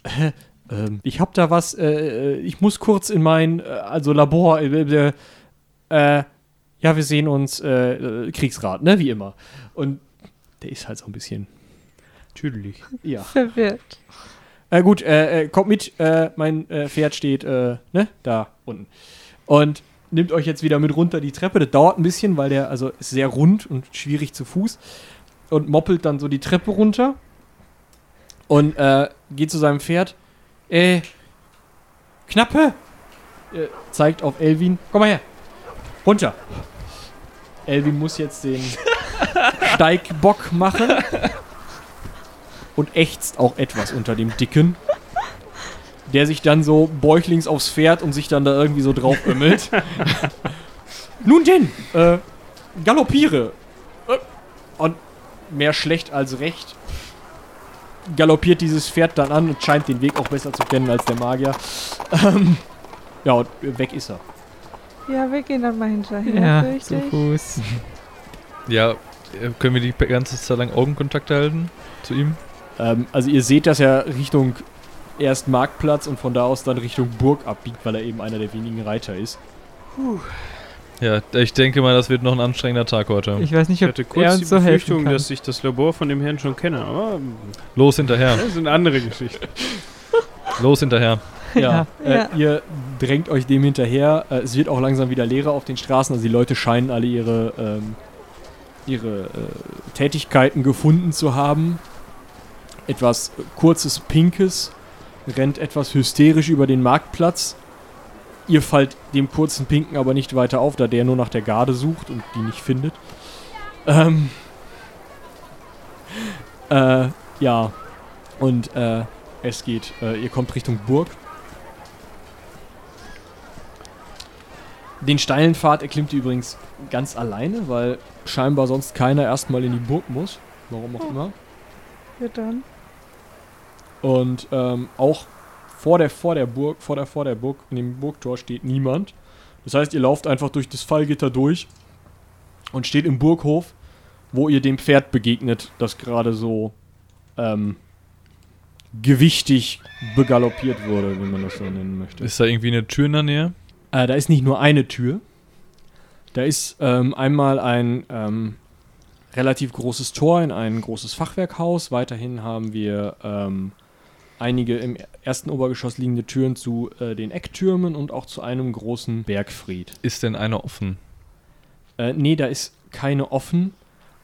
Äh, ähm, ich hab da was, äh, äh, ich muss kurz in mein, also Labor, äh, ja, wir sehen uns, äh, äh, Kriegsrat, ne, wie immer. Und der ist halt so ein bisschen, Natürlich. ja. <laughs> Verwirrt. Äh, gut, äh, äh, kommt mit, äh, mein äh, Pferd steht, äh, ne, da unten. Und nimmt euch jetzt wieder mit runter die Treppe. Das dauert ein bisschen, weil der, also ist sehr rund und schwierig zu Fuß. Und moppelt dann so die Treppe runter. Und äh, geht zu seinem Pferd. Äh, Knappe! Äh, zeigt auf Elvin. Komm mal her. Runter. Elvin muss jetzt den <laughs> Steigbock machen und ächzt auch etwas unter dem Dicken, der sich dann so bäuchlings aufs Pferd und sich dann da irgendwie so drauf ömmelt. <laughs> Nun denn, äh, galoppiere. Äh, Und mehr schlecht als recht galoppiert dieses Pferd dann an und scheint den Weg auch besser zu kennen als der Magier. Ähm, ja, und weg ist er. Ja, wir gehen dann mal hinterher. Ja, fürchte zu ich. Fuß. <laughs> Ja, äh, können wir die ganze Zeit lang Augenkontakt halten zu ihm? Ähm, also ihr seht, dass er Richtung erst Marktplatz und von da aus dann Richtung Burg abbiegt, weil er eben einer der wenigen Reiter ist. Ja, ich denke mal, das wird noch ein anstrengender Tag heute. Ich weiß nicht, Ich ob hatte er kurz die uns so helfen Befürchtung, dass ich das Labor von dem Herrn schon kenne, aber Los hinterher, das sind andere Geschichten. los hinterher. Ja, Ja. Äh, ihr drängt euch dem hinterher. Äh, es wird auch langsam wieder leerer auf den Straßen. Also die Leute scheinen alle ihre, ähm, ihre äh, Tätigkeiten gefunden zu haben. Etwas kurzes Pinkes rennt etwas hysterisch über den Marktplatz. Ihr fallt dem kurzen Pinken aber nicht weiter auf, da der nur nach der Garde sucht und die nicht findet. Ähm, <laughs> äh, ja, und äh, es geht, äh, ihr kommt Richtung Burg. Den steilen Pfad erklimmt ihr übrigens ganz alleine, weil scheinbar sonst keiner erstmal in die Burg muss. Warum auch immer. Ja, dann. Und ähm, auch vor der, vor der Burg, vor der, vor der Burg, in dem Burgtor steht niemand. Das heißt, ihr lauft einfach durch das Fallgitter durch und steht im Burghof, wo ihr dem Pferd begegnet, das gerade so ähm, gewichtig begaloppiert wurde, wenn man das so nennen möchte. Ist da irgendwie eine Tür in der Nähe? Äh, da ist nicht nur eine Tür. Da ist ähm, einmal ein ähm, relativ großes Tor in ein großes Fachwerkhaus. Weiterhin haben wir ähm, einige im ersten Obergeschoss liegende Türen zu äh, den Ecktürmen und auch zu einem großen Bergfried. Ist denn eine offen? Äh, nee, da ist keine offen,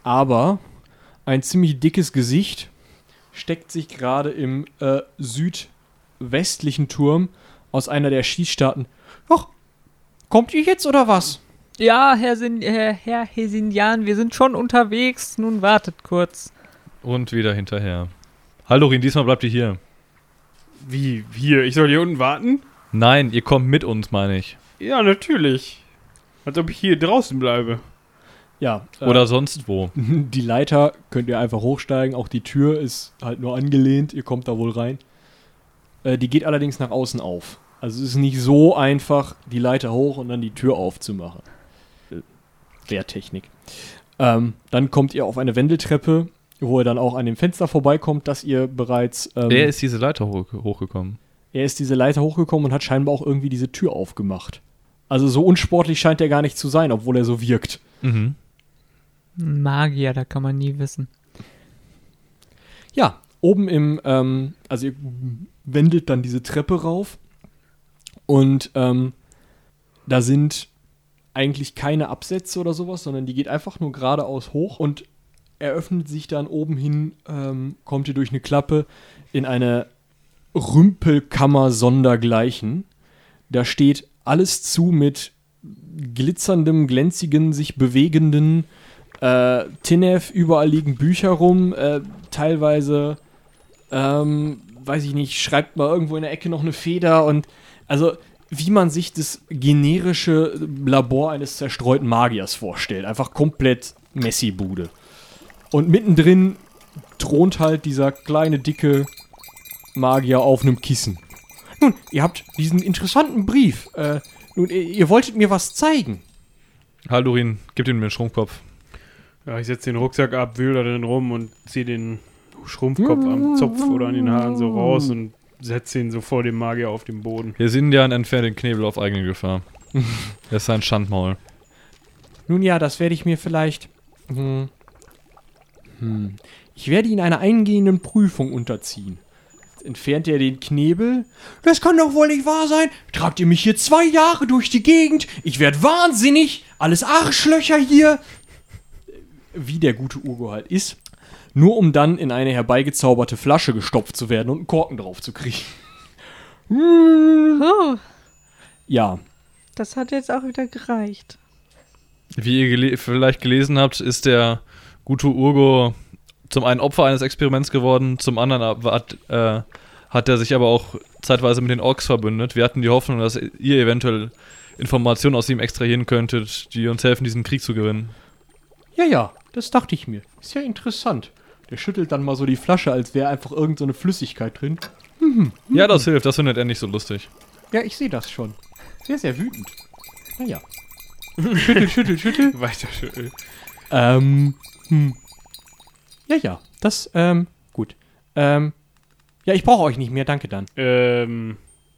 aber ein ziemlich dickes Gesicht steckt sich gerade im äh, südwestlichen Turm aus einer der Schießstaaten. Kommt ihr jetzt oder was? Ja, Herr, Sin Herr, Herr Hesinjan, wir sind schon unterwegs. Nun wartet kurz. Und wieder hinterher. Haldorin, diesmal bleibt ihr hier. Wie, hier? Ich soll hier unten warten? Nein, ihr kommt mit uns, meine ich. Ja, natürlich. Als ob ich hier draußen bleibe. Ja. äh, Oder sonst wo. <laughs> Die Leiter könnt ihr einfach hochsteigen. Auch die Tür ist halt nur angelehnt. Ihr kommt da wohl rein. Äh, die geht allerdings nach außen auf. Also es ist nicht so einfach, die Leiter hoch und dann die Tür aufzumachen. Äh, Wehrtechnik. Ähm, dann kommt ihr auf eine Wendeltreppe, wo ihr dann auch an dem Fenster vorbeikommt, dass ihr bereits. Ähm, Wer ist diese Leiter hoch hochgekommen? er ist diese Leiter hochgekommen und hat scheinbar auch irgendwie diese Tür aufgemacht. Also so unsportlich scheint er gar nicht zu sein, obwohl er so wirkt. Mhm. Magier, da kann man nie wissen. Ja, oben im, ähm, also ihr wendelt dann diese Treppe rauf und ähm, da sind eigentlich keine Absätze oder sowas, sondern die geht einfach nur geradeaus hoch und eröffnet sich dann oben hin, ähm, kommt ihr durch eine Klappe in eine Rümpelkammer sondergleichen. Da steht alles zu mit glitzerndem, glänzigen, sich bewegenden äh, Tinef, überall liegen Bücher rum, äh, teilweise, ähm, weiß ich nicht, schreibt mal irgendwo in der Ecke noch eine Feder und also wie man sich das generische Labor eines zerstreuten Magiers vorstellt. Einfach komplett Messi-Bude. Und mittendrin thront halt dieser kleine, dicke Magier auf einem Kissen. Nun, ihr habt diesen interessanten Brief. Äh, nun, ihr, wolltet mir was zeigen. Haldorin, gib ihm den Schrumpfkopf. Ja, ich setze den Rucksack ab, wühl da drin rum und ziehe den Schrumpfkopf am Zopf oder an den Haaren so raus und setze ihn so vor dem Magier auf den Boden. Wir sind ja entfernt den Knebel auf eigene Gefahr. <laughs> das ist ein Schandmaul. Nun ja, das werde ich mir vielleicht. Hm, hm, ich werde ihn einer eingehenden Prüfung unterziehen. Jetzt entfernt er den Knebel. Das kann doch wohl nicht wahr sein. Tragt ihr mich hier zwei Jahre durch die Gegend? Ich werde wahnsinnig. Alles Arschlöcher hier. Wie der gute Urgo halt ist. Nur um dann in eine herbeigezauberte Flasche gestopft zu werden und einen Korken drauf zu kriegen. Oh, Ja, das hat jetzt auch wieder gereicht. Wie ihr gele vielleicht gelesen habt, ist der gute Urgo zum einen Opfer eines Experiments geworden, zum anderen hat, äh, hat er sich aber auch zeitweise mit den Orks verbündet. Wir hatten die Hoffnung, dass ihr eventuell Informationen aus ihm extrahieren könntet, die uns helfen, diesen Krieg zu gewinnen. Ja, ja, das dachte ich mir. Ist ja interessant. Der schüttelt dann mal so die Flasche, als wäre einfach irgendeine so eine Flüssigkeit drin. Ja, das hilft, das findet er nicht so lustig. Ja, ich sehe das schon. Sehr, sehr wütend. Naja. <laughs> schüttel, schüttel, schüttel. Weiter schön. Ähm, hm. Ja, ja, das, ähm, gut. Ähm, ja, ich brauche euch nicht mehr, danke dann. Ähm,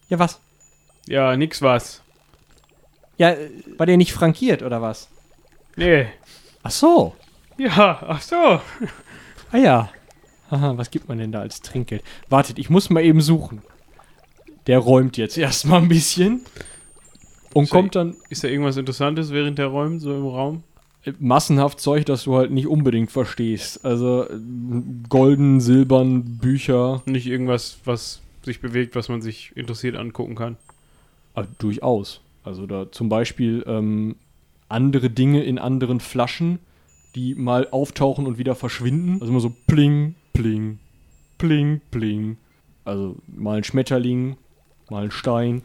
Ja, was? ja, nix was. Ja, äh, war der nicht frankiert, oder was? Nee. Ach so. Ja, ach so. Ah ja. Aha, was gibt man denn da als Trinkgeld? Wartet, ich muss mal eben suchen. Der räumt jetzt erstmal ein bisschen. Und Soll kommt dann Ist da irgendwas Interessantes während der Räumen so im Raum? äh, massenhaft Zeug, das du halt nicht unbedingt verstehst. Also äh, golden, silbern, Bücher. Nicht irgendwas, was sich bewegt, was man sich interessiert angucken kann. Ah, durchaus. Also da zum Beispiel ähm, andere Dinge in anderen Flaschen, die mal auftauchen und wieder verschwinden. Also immer so pling, pling, pling, pling. Also mal ein Schmetterling, mal ein Stein.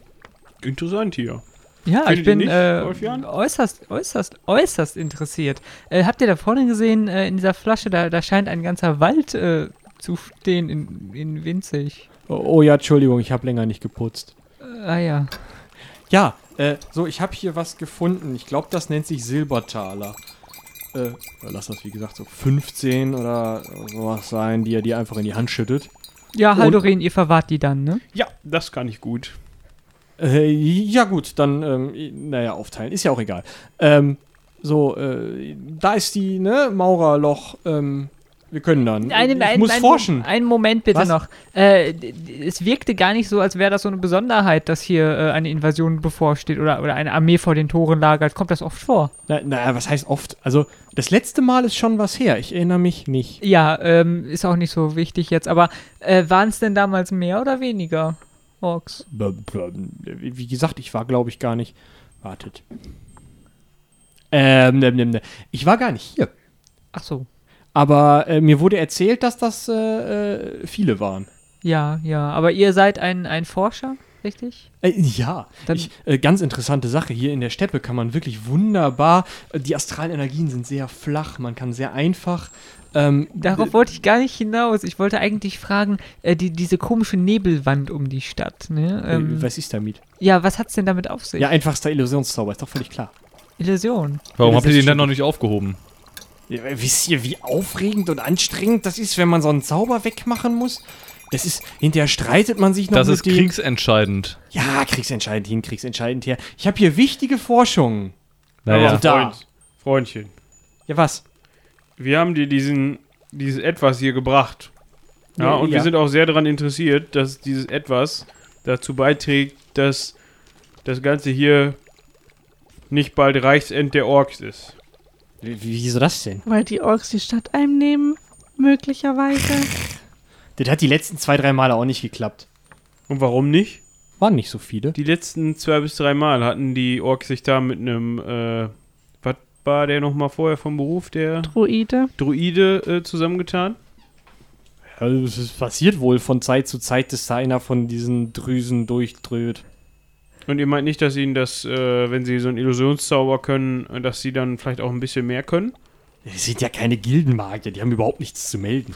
Interessant hier. Ja, Findet ich bin nicht, äh, äußerst, äußerst, äußerst interessiert. Äh, habt ihr da vorne gesehen, äh, in dieser Flasche, da, da scheint ein ganzer Wald äh, zu stehen, in, in winzig. Oh, oh ja, Entschuldigung, ich habe länger nicht geputzt. Äh, ah ja. Ja, äh, so, ich habe hier was gefunden. Ich glaube, das nennt sich Silbertaler. Äh, lass das, wie gesagt, so 15 oder sowas sein, die er dir einfach in die Hand schüttet. Ja, Und- Haldorin, ihr verwahrt die dann, ne? Ja, das kann ich gut. Äh, ja gut, dann, ähm, naja, aufteilen, ist ja auch egal. Ähm, so, äh, da ist die, ne, Maurerloch, ähm, wir können dann. Einen, ich muss einen, forschen. Einen Moment bitte Was? noch. Äh, es wirkte gar nicht so, als wäre das so eine Besonderheit, dass hier äh, eine Invasion bevorsteht oder, oder eine Armee vor den Toren lagert. Kommt das oft vor? Na, naja, was heißt oft? Also, das letzte Mal ist schon was her. Ich erinnere mich nicht. Ja, ähm, ist auch nicht so wichtig jetzt. Aber äh, waren es denn damals mehr oder weniger Orks? Wie gesagt, ich war, glaube ich, gar nicht. Wartet. Ähm, ich war gar nicht hier. Ach so. Aber äh, mir wurde erzählt, dass das äh, äh, viele waren. Ja, ja. Aber ihr seid ein, ein Forscher, richtig? Äh, ja, Dann- ich, äh, ganz interessante Sache. Hier in der Steppe kann man wirklich wunderbar. Äh, die astralen Energien sind sehr flach. Man kann sehr einfach. Ähm, Darauf wollte ich gar nicht hinaus. Ich wollte eigentlich fragen, äh, die, diese komische Nebelwand um die Stadt, ne? äh, Ähm, was ist damit? ja, was hat's denn damit auf sich? Ja, einfachster Illusionszauber, ist doch völlig klar. Illusion. Warum Ja, habt ihr den dann noch nicht aufgehoben? Wisst ihr, wie aufregend und anstrengend das ist, wenn man so einen Zauber wegmachen muss? Das ist, hinterher streitet man sich noch Das mit ist dem. kriegsentscheidend. Ja, kriegsentscheidend hin, kriegsentscheidend her. Ich habe hier wichtige Forschungen. Naja. Da. Freund, Freundchen, Ja, was? wir haben dir diesen, dieses Etwas hier gebracht. Ja, Ja, und ja. wir sind auch sehr daran interessiert, dass dieses Etwas dazu beiträgt, dass das Ganze hier nicht bald Reichsend der Orks ist. Wie, wieso das denn? Weil die Orks die Stadt einnehmen, möglicherweise. Das hat die letzten zwei, drei Male auch nicht geklappt. Und warum nicht? Waren nicht so viele. Die letzten zwei bis drei Mal hatten die Orks sich da mit einem, äh, was war der nochmal vorher vom Beruf, der Druide. Druide äh, zusammengetan? Also, es passiert wohl von Zeit zu Zeit, dass da einer von diesen Drüsen durchdröht. Und ihr meint nicht, dass ihnen das, äh, wenn sie so einen Illusionszauber können, dass sie dann vielleicht auch ein bisschen mehr können? Das sind ja keine Gildenmagier, die haben überhaupt nichts zu melden.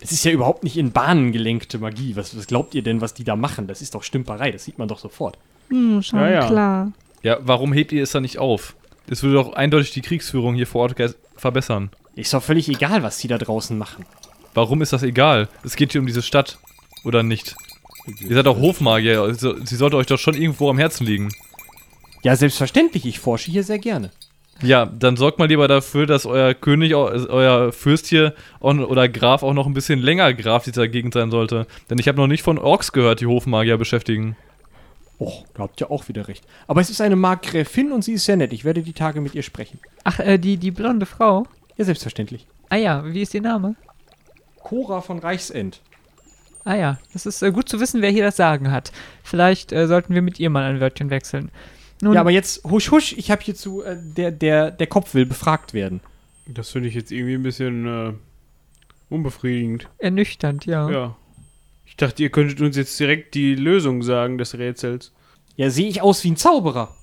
Es ist ja überhaupt nicht in Bahnen gelenkte Magie. Was, was glaubt ihr denn, was die da machen? Das ist doch Stümperei, das sieht man doch sofort. Hm, schon Ja, ja. klar. Ja, warum hebt ihr es dann nicht auf? Es würde doch eindeutig die Kriegsführung hier vor Ort verbessern. Ist doch völlig egal, was die da draußen machen. Warum ist das egal? Es geht hier um diese Stadt. Oder nicht? Ihr seid doch Hofmagier. Also, sie sollte euch doch schon irgendwo am Herzen liegen. Ja, selbstverständlich, ich forsche hier sehr gerne. Ja, dann sorgt mal lieber dafür, dass euer König, äh, euer Fürst hier oder Graf auch noch ein bisschen länger Graf dieser Gegend sein sollte. Denn ich habe noch nicht von Orks gehört, die Hofmagier beschäftigen. Oh, da habt ihr auch wieder recht. Aber es ist eine Markgräfin und sie ist sehr nett. Ich werde die Tage mit ihr sprechen. Ach, äh, die, die blonde Frau? Ja, selbstverständlich. Ah ja, wie ist ihr Name? Cora von Reichsend. Ah ja, das ist äh, gut zu wissen, wer hier das Sagen hat. Vielleicht äh, sollten wir mit ihr mal ein Wörtchen wechseln. Nun, Ja, aber jetzt husch husch, ich habe hierzu, äh, der, der, der Kopf will befragt werden. Das finde ich jetzt irgendwie ein bisschen äh, unbefriedigend. ernüchternd, ja. Ja. Ich dachte, ihr könntet uns jetzt direkt die Lösung sagen des Rätsels. Ja, sehe ich aus wie ein Zauberer.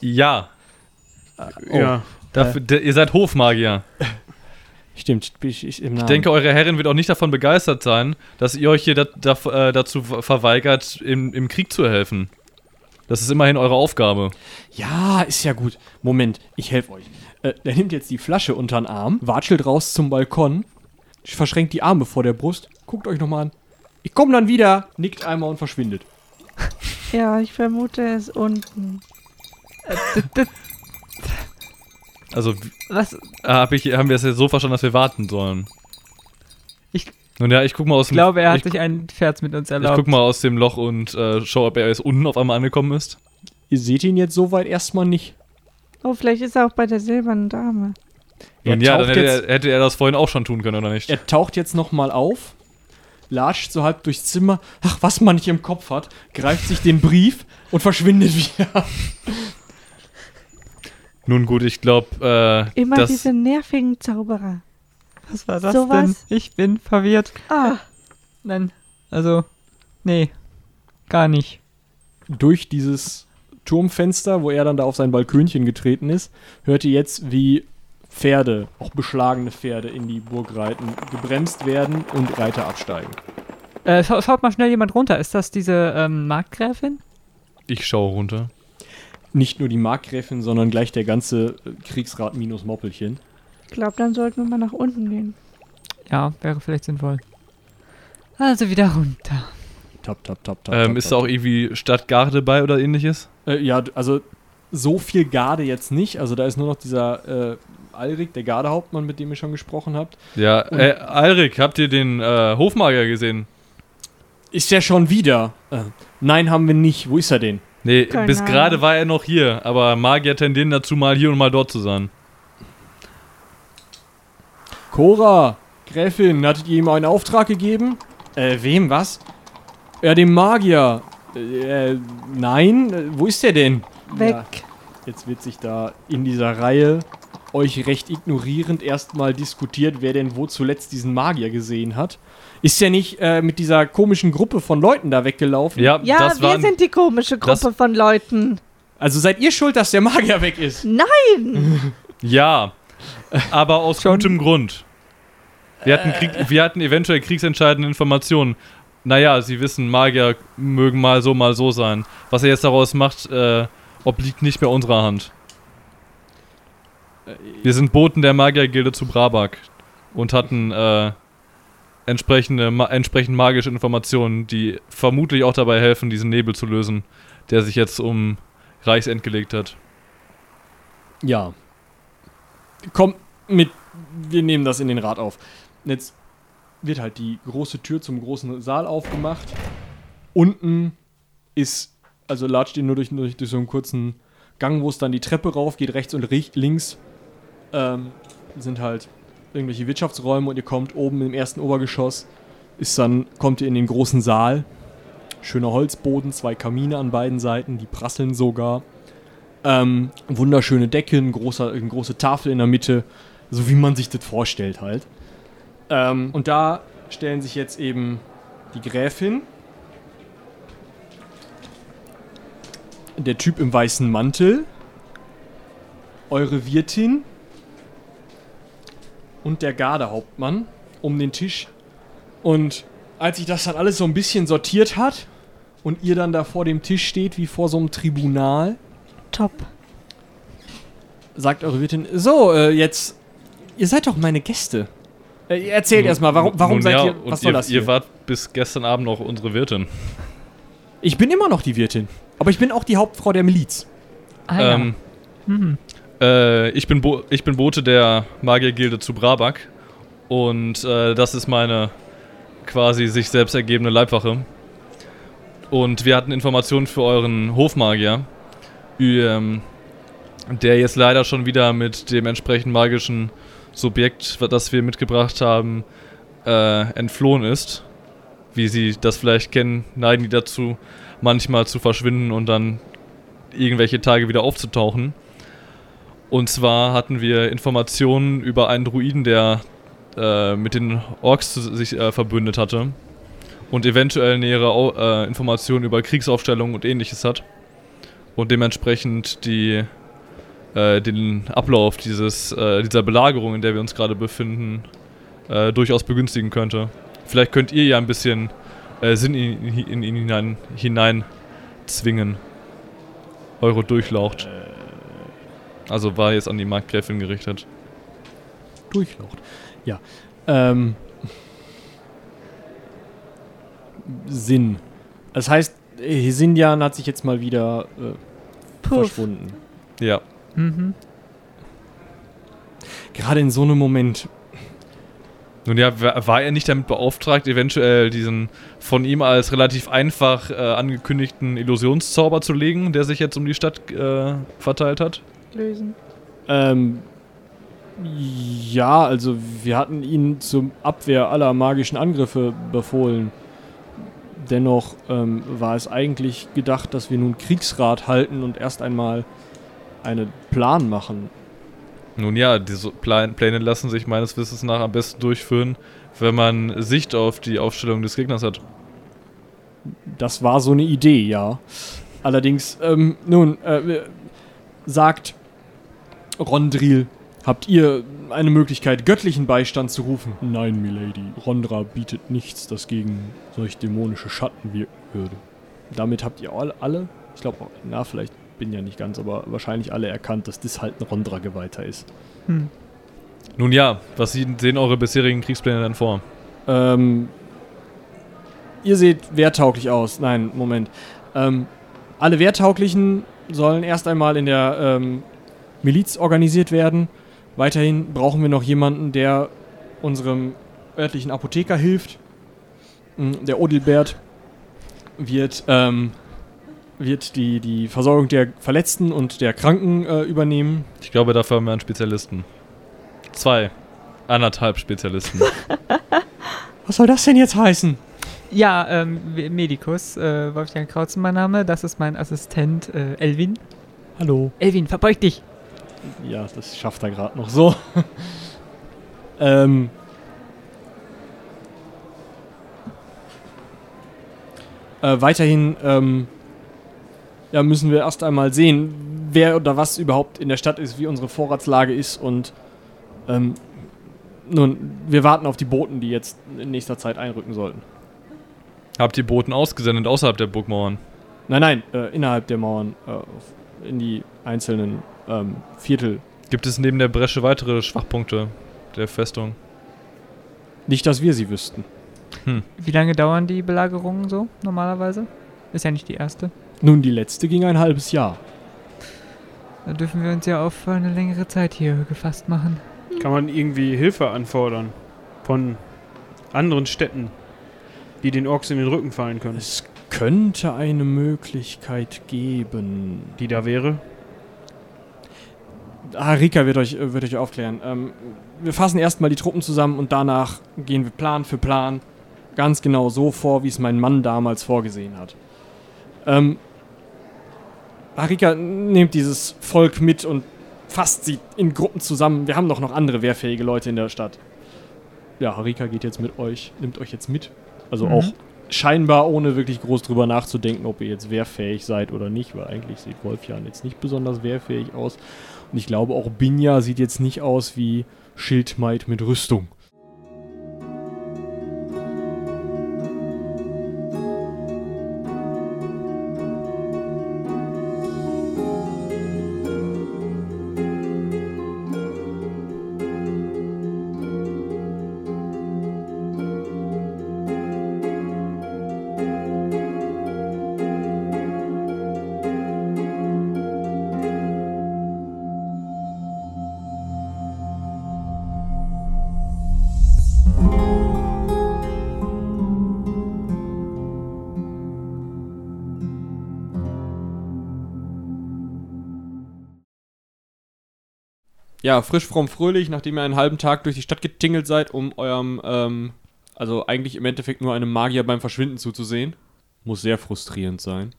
Ja, Oh. Ja. dafür, d- ihr seid Hofmagier. Stimmt, ich, ich, im Ich denke, eure Herrin wird auch nicht davon begeistert sein, dass ihr euch hier da, da, äh, dazu ver- verweigert, im, im Krieg zu helfen. Das ist immerhin eure Aufgabe. Ja, ist ja gut. Moment, ich helfe euch. Äh, der nimmt jetzt die Flasche unter den Arm, watschelt raus zum Balkon, verschränkt die Arme vor der Brust. Guckt euch nochmal an. Ich komme dann wieder, nickt einmal und verschwindet. Ja, ich vermute es unten. Also Was? äh, hab ich, haben wir es jetzt so verstanden, dass wir warten sollen. Ich- Nun ja, ich guck mal aus Ich dem glaube, er hat ich, sich einen Scherz mit uns ich erlaubt. guck mal aus dem Loch und äh, schau, ob er jetzt unten auf einmal angekommen ist. Ihr seht ihn jetzt soweit erstmal nicht. Oh, vielleicht ist er auch bei der silbernen Dame. Er Nun ja, dann taucht hätte jetzt- er, hätte er das vorhin auch schon tun können, oder nicht? Er taucht jetzt nochmal auf, latscht so halb durchs Zimmer. Ach, was man nicht im Kopf hat, greift sich den Brief und verschwindet <laughs> wieder. Nun gut, ich glaube, äh, Immer das, diese nervigen Zauberer. Was war das Sowas? denn? Ich bin verwirrt. Ah, Nein, also, nee, gar nicht. Durch dieses Turmfenster, wo er dann da auf sein Balkönchen getreten ist, hört ihr jetzt, wie Pferde, auch beschlagene Pferde, in die Burg reiten, gebremst werden und Reiter absteigen. Äh, schau, schaut mal schnell jemand runter. Ist das diese ähm, Markgräfin? Ich schaue runter. Nicht nur die Markgräfin, sondern gleich der ganze äh, Kriegsrat minus Moppelchen. Ich glaube, dann sollten wir mal nach unten gehen. Ja, wäre vielleicht sinnvoll. Also wieder runter. Tap, tap, tap, tap. Ähm, tap, ist da auch irgendwie Stadtgarde bei oder ähnliches? Äh, ja, also so viel Garde jetzt nicht. Also da ist nur noch dieser äh, Alrik, der Gardehauptmann, mit dem ihr schon gesprochen habt. Ja, äh, Alrik, habt ihr den äh, Hofmagier gesehen? Ist der schon wieder? Äh, nein, haben wir nicht. Wo ist er denn? Nee, Keine bis gerade war er noch hier, aber Magier tendieren dazu, mal hier und mal dort zu sein. Cora, Gräfin, hattet ihr ihm einen Auftrag gegeben? Äh, wem, was? Ja, dem Magier. Äh, nein, äh, wo ist der denn? Weg. Ja, jetzt wird sich da in dieser Reihe euch recht ignorierend erstmal diskutiert, wer denn wo zuletzt diesen Magier gesehen hat. Ist der nicht äh, mit dieser komischen Gruppe von Leuten da weggelaufen? Ja, Ja, das wir waren, sind die komische Gruppe das- von Leuten. Also seid ihr schuld, dass der Magier weg ist? Nein! <laughs> Ja, aber aus Schon- gutem Grund. Wir hatten, Krieg, wir hatten eventuell kriegsentscheidende Informationen. Naja, Sie wissen, Magier mögen mal so, mal so sein. Was er jetzt daraus macht, äh, obliegt nicht mehr unserer Hand. Wir sind Boten der Magiergilde zu Brabak und hatten äh, entsprechende, ma entsprechend magische Informationen, die vermutlich auch dabei helfen, diesen Nebel zu lösen, der sich jetzt um Reichsend gelegt hat. Ja. Kommt mit, wir nehmen das in den Rat auf. Jetzt wird halt die große Tür zum großen Saal aufgemacht. Unten ist, also latscht ihr nur durch, durch, durch so einen kurzen Gang, wo es dann die Treppe rauf geht, rechts und links. Ähm, sind halt irgendwelche Wirtschaftsräume und ihr kommt oben im ersten Obergeschoss, ist dann, kommt ihr in den großen Saal. Schöner Holzboden, zwei Kamine an beiden Seiten, die prasseln sogar. Ähm, wunderschöne Decken, großer, eine große Tafel in der Mitte, so wie man sich das vorstellt halt. Ähm, und da stellen sich jetzt eben die Gräfin, der Typ im weißen Mantel, eure Wirtin und der Gardehauptmann um den Tisch. Und als sich das dann alles so ein bisschen sortiert hat und ihr dann da vor dem Tisch steht wie vor so einem Tribunal, Top. sagt eure Wirtin, so, äh, jetzt, ihr seid doch meine Gäste. Äh, erzählt erstmal, warum, warum Nun seid ja, ihr, was soll ihr, das Ihr hier? wart bis gestern Abend noch unsere Wirtin. Ich bin immer noch die Wirtin, aber ich bin auch die Hauptfrau der Miliz. Ah, ja. ähm, Mhm. Äh, ich, bin Bo ich bin Bote der Magiergilde zu Brabak. Und äh, das ist meine quasi sich selbst ergebene Leibwache. Und wir hatten Informationen für euren Hofmagier, ähm, der jetzt leider schon wieder mit dem entsprechend magischen Subjekt, das wir mitgebracht haben, äh, entflohen ist. Wie Sie das vielleicht kennen, neigen die dazu, manchmal zu verschwinden und dann irgendwelche Tage wieder aufzutauchen. Und zwar hatten wir Informationen über einen Druiden, der äh, mit den Orks sich äh, verbündet hatte und eventuell nähere äh, Informationen über Kriegsaufstellungen und ähnliches hat und dementsprechend die, äh, den Ablauf dieses, äh, dieser Belagerung, in der wir uns gerade befinden, äh, durchaus begünstigen könnte. Vielleicht könnt ihr ja ein bisschen Sinn in, in, in ihn hinein, hinein zwingen. Eure Durchlaucht. Also war jetzt an die Marktgräfin gerichtet. Durchlaucht. Ja. Ähm. Sinn. Das heißt, Hesindian hat sich jetzt mal wieder äh, verschwunden. Ja. Mhm. Gerade in so einem Moment. Nun ja, wa- war er nicht damit beauftragt, eventuell diesen von ihm als relativ einfach äh, angekündigten Illusionszauber zu legen, der sich jetzt um die Stadt äh, verteilt hat? Lösen. Ähm. Ja, also wir hatten ihn zur Abwehr aller magischen Angriffe befohlen. Dennoch ähm, war es eigentlich gedacht, dass wir nun Kriegsrat halten und erst einmal einen Plan machen. Nun ja, diese Pläne lassen sich meines Wissens nach am besten durchführen, wenn man Sicht auf die Aufstellung des Gegners hat. Das war so eine Idee, ja. Allerdings, ähm, nun, äh, sagt Rondril, habt ihr eine Möglichkeit, göttlichen Beistand zu rufen? Nein, Milady. Rondra bietet nichts, das gegen solch dämonische Schatten wirken würde. Damit habt ihr all, alle, ich glaube, na, vielleicht bin ja nicht ganz, aber wahrscheinlich alle erkannt, dass das halt ein Rondra-Geweihter ist. Nun ja, was sehen sehen eure bisherigen Kriegspläne denn vor? Ähm, ihr seht wehrtauglich aus. Nein, Moment. Ähm, alle Wehrtauglichen sollen erst einmal in der ähm, Miliz organisiert werden. Weiterhin brauchen wir noch jemanden, der unserem örtlichen Apotheker hilft. Mm, Der Odilbert wird, ähm, wird die, die Versorgung der Verletzten und der Kranken äh, übernehmen. Ich glaube, dafür haben wir einen Spezialisten. Zwei. Anderthalb Spezialisten. <laughs> Was soll das denn jetzt heißen? Ja, ähm, Medikus, äh, Wolfgang Krautzen mein Name, das ist mein Assistent äh, Elvin. Hallo. Elvin, verbeug dich! Ja, das schafft er gerade noch so. <laughs> ähm. Äh, weiterhin ähm, ja, müssen wir erst einmal sehen, wer oder was überhaupt in der Stadt ist, wie unsere Vorratslage ist und ähm, nun, wir warten auf die Boten, die jetzt in nächster Zeit einrücken sollten. Habt ihr Boten ausgesendet außerhalb der Burgmauern? Nein, nein, äh, innerhalb der Mauern, äh, in die einzelnen ähm, Viertel. Gibt es neben der Bresche weitere Schwachpunkte der Festung? Nicht, dass wir sie wüssten. Wie lange dauern die Belagerungen so normalerweise? Ist ja nicht die erste. Nun, die letzte ging ein halbes Jahr. Da dürfen wir uns ja auf eine längere Zeit hier gefasst machen. Kann man irgendwie Hilfe anfordern von anderen Städten, die den Orks in den Rücken fallen können? Es könnte eine Möglichkeit geben. Die da wäre? Ah, Rika wird euch, äh, wird euch aufklären. Ähm, wir fassen erstmal die Truppen zusammen und danach gehen wir Plan für Plan ganz genau so vor, wie es mein Mann damals vorgesehen hat. Ähm, Harika nehmt dieses Volk mit und fasst sie in Gruppen zusammen. Wir haben doch noch andere wehrfähige Leute in der Stadt. Ja, Harika geht jetzt mit euch, nimmt euch jetzt mit. Also Mhm. auch scheinbar ohne wirklich groß drüber nachzudenken, ob ihr jetzt wehrfähig seid oder nicht, weil eigentlich sieht Wolfjan jetzt nicht besonders wehrfähig aus. Und ich glaube, auch Binja sieht jetzt nicht aus wie Schildmaid mit Rüstung. Ja, frisch, fromm, fröhlich, nachdem ihr einen halben Tag durch die Stadt getingelt seid, um eurem, ähm, also eigentlich im Endeffekt nur einem Magier beim Verschwinden zuzusehen. Muss sehr frustrierend sein.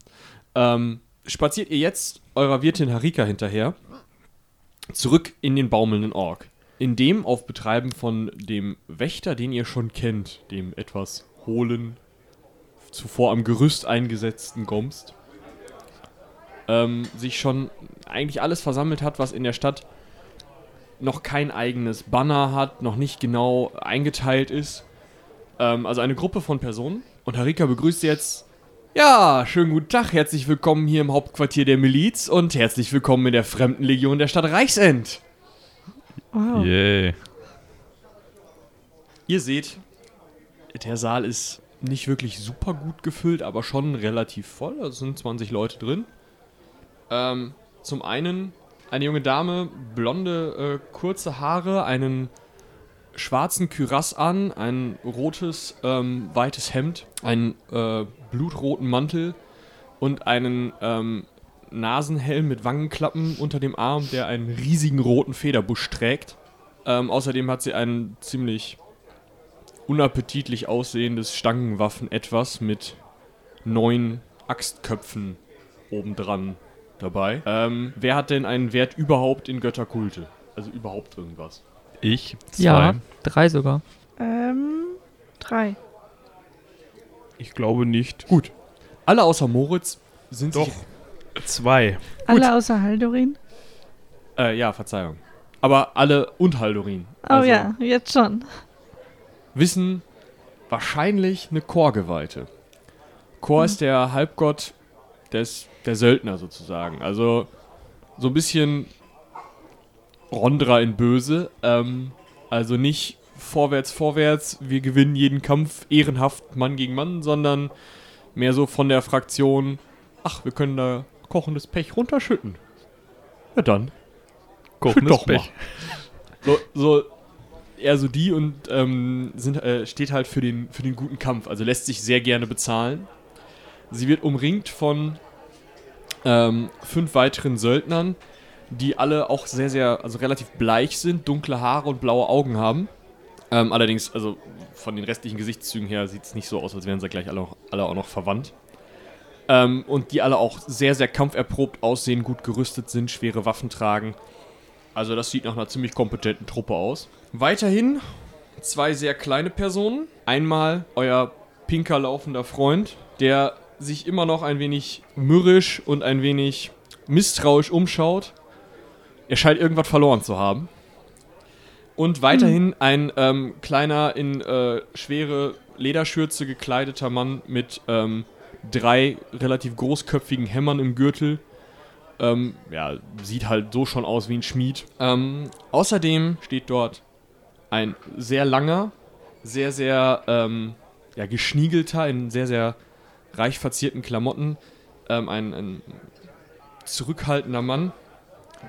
Ähm, spaziert ihr jetzt eurer Wirtin Harika hinterher zurück in den baumelnden Ork. In dem auf Betreiben von dem Wächter, den ihr schon kennt, dem etwas hohlen, zuvor am Gerüst eingesetzten Gomst, ähm, sich schon eigentlich alles versammelt hat, was in der Stadt noch kein eigenes Banner hat, noch nicht genau eingeteilt ist. Ähm, also eine Gruppe von Personen. Und Harika begrüßt jetzt. Ja, schönen guten Tag, herzlich willkommen hier im Hauptquartier der Miliz und herzlich willkommen in der Fremdenlegion der Stadt Reichsend. Wow. Yay. Ihr seht, der Saal ist nicht wirklich super gut gefüllt, aber schon relativ voll. Also es sind 20 Leute drin. Ähm, zum einen eine junge Dame, blonde, äh, kurze Haare, einen schwarzen Kürass an, ein rotes, ähm, weites Hemd, einen äh, blutroten Mantel und einen ähm, Nasenhelm mit Wangenklappen unter dem Arm, der einen riesigen roten Federbusch trägt. Ähm, außerdem hat sie einen ziemlich unappetitlich aussehendes Stangenwaffen etwas mit neun Axtköpfen obendran dabei. Ähm, wer hat denn einen Wert überhaupt in Götterkulte? Also überhaupt irgendwas. Ich, zwei. Ja, drei sogar. Ähm, drei. Ich glaube nicht. Gut. Alle außer Moritz sind Doch. sich Zwei. Alle außer Haldorin? Äh, ja, Verzeihung. Aber alle und Haldorin. Oh Also ja, jetzt schon. Wissen wahrscheinlich eine Chorgeweihte. Chor ist der Halbgott des, der Söldner sozusagen. Also so ein bisschen Rondra in Böse. Ähm, also nicht vorwärts, vorwärts, wir gewinnen jeden Kampf ehrenhaft Mann gegen Mann, sondern mehr so von der Fraktion, ach, wir können da kochendes Pech runterschütten. Ja dann, Kochendes doch Pech. so, so eher so die und ähm, sind, äh, steht halt für den, für den guten Kampf. Also lässt sich sehr gerne bezahlen. Sie wird umringt von ähm, fünf weiteren Söldnern, die alle auch sehr, sehr, also relativ bleich sind, dunkle Haare und blaue Augen haben. Ähm, allerdings, also von den restlichen Gesichtszügen her sieht es nicht so aus, als wären sie gleich alle, auch- alle auch noch verwandt. Ähm, und die alle auch sehr, sehr kampferprobt aussehen, gut gerüstet sind, schwere Waffen tragen. Also das sieht nach einer ziemlich kompetenten Truppe aus. Weiterhin zwei sehr kleine Personen. Einmal euer pinker laufender Freund, der sich immer noch ein wenig mürrisch und ein wenig misstrauisch umschaut. Er scheint irgendwas verloren zu haben. Und weiterhin ein ähm, kleiner, in äh, schwere Lederschürze gekleideter Mann mit ähm, drei relativ großköpfigen Hämmern im Gürtel. Ähm, ja, sieht halt so schon aus wie ein Schmied. Ähm, außerdem steht dort ein sehr langer, sehr, sehr ähm, ja, geschniegelter, in sehr, sehr reich verzierten Klamotten, ähm, ein, ein zurückhaltender Mann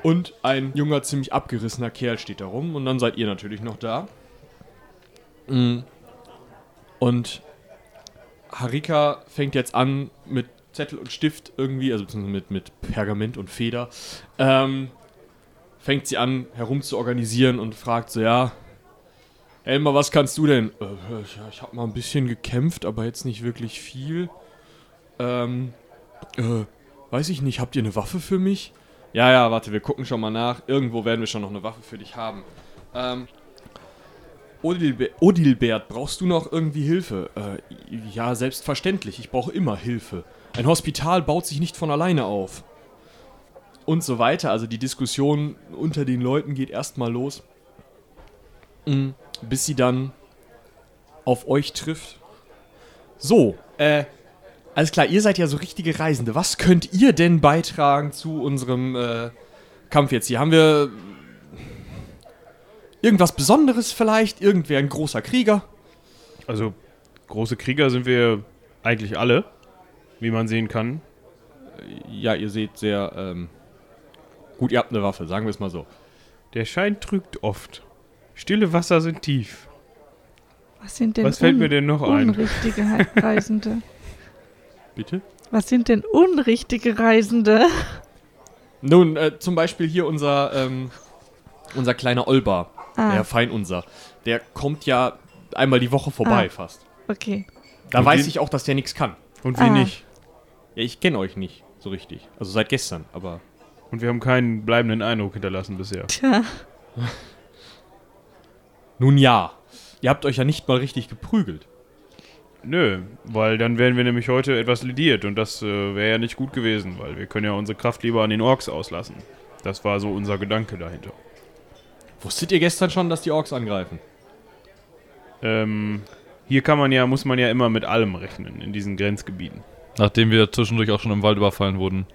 und ein junger, ziemlich abgerissener Kerl steht da rum. Und dann seid ihr natürlich noch da. Mm. Und Harika fängt jetzt an mit Zettel und Stift irgendwie, also mit, mit Pergament und Feder, ähm, fängt sie an herum zu organisieren und fragt so, ja, Elmar, was kannst du denn? Äh, ich habe mal ein bisschen gekämpft, aber jetzt nicht wirklich viel. Ähm, äh, weiß ich nicht, habt ihr eine Waffe für mich? Ja, ja, warte, wir gucken schon mal nach. Irgendwo werden wir schon noch eine Waffe für dich haben. Ähm, Odilbe Odilbert, brauchst du noch irgendwie Hilfe? Äh, ja, selbstverständlich. Ich brauche immer Hilfe. Ein Hospital baut sich nicht von alleine auf. Und so weiter. Also die Diskussion unter den Leuten geht erstmal los. Mm, bis sie dann auf euch trifft. So, äh, alles klar, ihr seid ja so richtige Reisende. Was könnt ihr denn beitragen zu unserem äh, Kampf jetzt hier? Haben wir irgendwas Besonderes vielleicht? Irgendwer ein großer Krieger? Also, große Krieger sind wir eigentlich alle, wie man sehen kann. Ja, ihr seht sehr ähm, gut, ihr habt eine Waffe, sagen wir es mal so. Der Schein trügt oft. Stille Wasser sind tief. Was sind denn Was fällt mir denn noch ein? unrichtige Reisende? <laughs> Bitte? Was sind denn unrichtige Reisende? Nun, äh, zum Beispiel hier unser, ähm, unser kleiner Olbar, Ah, der Fein unser. Der kommt ja einmal die Woche vorbei Ah. fast. okay. Da Und weiß ich auch, dass der nichts kann. Und wir Ah. nicht. Ja, ich kenne euch nicht so richtig. Also seit gestern, aber. Und wir haben keinen bleibenden Eindruck hinterlassen bisher. Tja, Nun ja. Ihr habt euch ja nicht mal richtig geprügelt. Nö, weil dann wären wir nämlich heute etwas lediert und das äh, wäre ja nicht gut gewesen, weil wir können ja unsere Kraft lieber an den Orks auslassen. Das war so unser Gedanke dahinter. Wusstet ihr gestern schon, dass die Orks angreifen? Ähm, hier kann man ja, muss man ja immer mit allem rechnen in diesen Grenzgebieten. Nachdem wir zwischendurch auch schon im Wald überfallen wurden.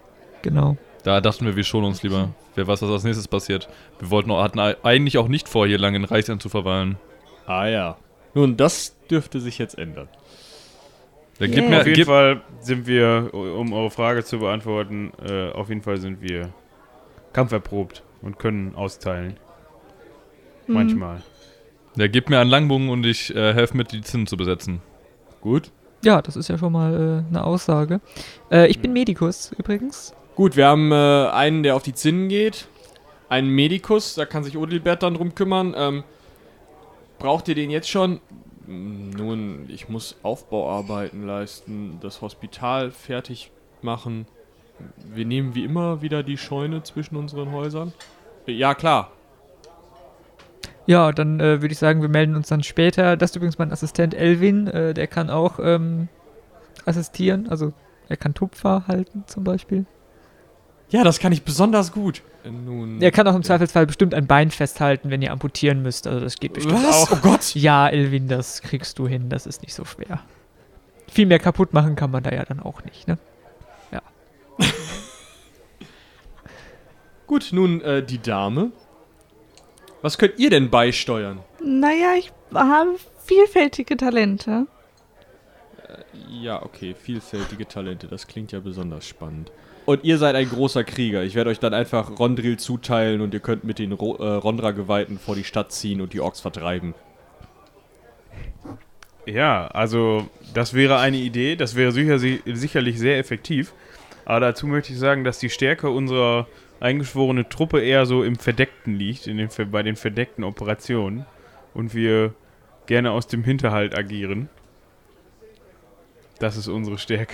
Genau. Da dachten wir, wir schonen uns lieber. Wer weiß, was als nächstes passiert. Wir wollten auch, hatten eigentlich auch nicht vor, hier lange in Reichsland zu verweilen. Ah ja. Nun, das dürfte sich jetzt ändern. Der Yeah. gibt mir, auf jeden gib, Fall sind wir, um eure Frage zu beantworten, äh, auf jeden Fall sind wir kampferprobt und können austeilen. hm. Manchmal. der gibt mir einen Langbogen und ich äh, helfe mit, die Zinnen zu besetzen. Gut. Ja, das ist ja schon mal äh, eine Aussage. Äh, ich bin Medikus übrigens. Gut, wir haben äh, einen, der auf die Zinnen geht. Einen Medikus, da kann sich Odilbert dann drum kümmern. Ähm, braucht ihr den jetzt schon? Nun, ich muss Aufbauarbeiten leisten, das Hospital fertig machen. Wir nehmen wie immer wieder die Scheune zwischen unseren Häusern. Ja, klar. Ja, dann äh, würde ich sagen, wir melden uns dann später. Das ist übrigens mein Assistent Elvin. Äh, der kann auch ähm, assistieren. Also er kann Tupfer halten zum Beispiel. Ja, das kann ich besonders gut. Äh, Nun. Er kann auch im Zweifelsfall bestimmt ein Bein festhalten, wenn ihr amputieren müsst. Also das geht bestimmt Was? auch. Oh Gott! Ja, Elvin, das kriegst du hin. Das ist nicht so schwer. Viel mehr kaputt machen kann man da ja dann auch nicht, ne? <laughs> Gut, nun äh, die Dame. Was könnt ihr denn beisteuern? Naja, ich habe vielfältige Talente. Ja, okay, vielfältige Talente, das klingt ja besonders spannend. Und ihr seid ein großer Krieger. Ich werde euch dann einfach Rondril zuteilen und ihr könnt mit den äh, Rondra-Geweihten vor die Stadt ziehen und die Orks vertreiben. Ja, also das wäre eine Idee, das wäre sicher, sicherlich sehr effektiv. Aber dazu möchte ich sagen, dass die Stärke unserer eingeschworenen Truppe eher so im Verdeckten liegt, in den, bei den verdeckten Operationen. Und wir gerne aus dem Hinterhalt agieren. Das ist unsere Stärke.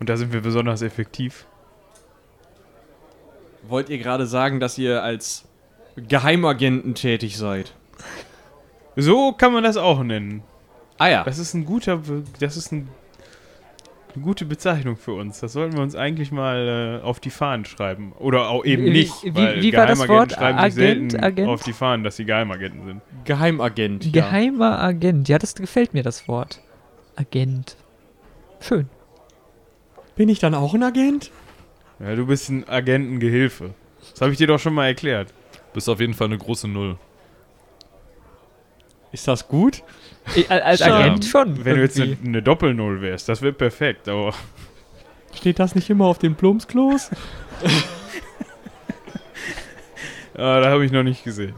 Und da sind wir besonders effektiv. Wollt ihr gerade sagen, dass ihr als Geheimagenten tätig seid? So kann man das auch nennen. Ah ja. Das ist ein guter, Be- das ist ein, eine gute Bezeichnung für uns. Das sollten wir uns eigentlich mal äh, auf die Fahnen schreiben. Oder auch eben Wie- nicht. wie- weil wie war das Wort? schreiben sich Agent, selten Agent? auf die Fahnen, dass sie Geheimagenten sind. Geheimagent. ja. Geheimer Agent. Ja, das gefällt mir, das Wort. Agent. Schön. Bin ich dann auch ein Agent? Ja, du bist ein Agentengehilfe. Das habe ich dir doch schon mal erklärt. Bist auf jeden Fall eine große Null. Ist das gut? Ich, als. Agent schon. Wenn du jetzt irgendwie. eine, eine Doppelnull wärst, das wäre perfekt. Aber Steht das nicht immer auf den Plumpsklos? <laughs> ah, da habe ich noch nicht gesehen.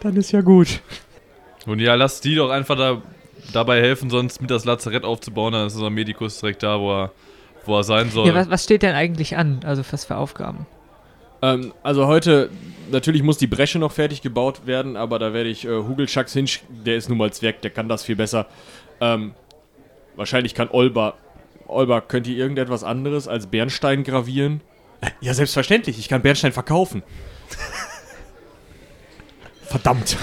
Dann ist ja gut. Und ja, lass die doch einfach da, dabei helfen, sonst mit das Lazarett aufzubauen. Dann ist unser Medikus direkt da, wo er, wo er sein soll. Ja, was, was steht denn eigentlich an? Also was für Aufgaben? Ähm, also heute, natürlich muss die Bresche noch fertig gebaut werden, aber da werde ich äh, Hugelschacks hinsch... Der ist nun mal Zwerg, der kann das viel besser. Ähm, wahrscheinlich kann Olba... Olba, könnt ihr irgendetwas anderes als Bernstein gravieren? <laughs> Ja, selbstverständlich, ich kann Bernstein verkaufen. <laughs> Verdammt.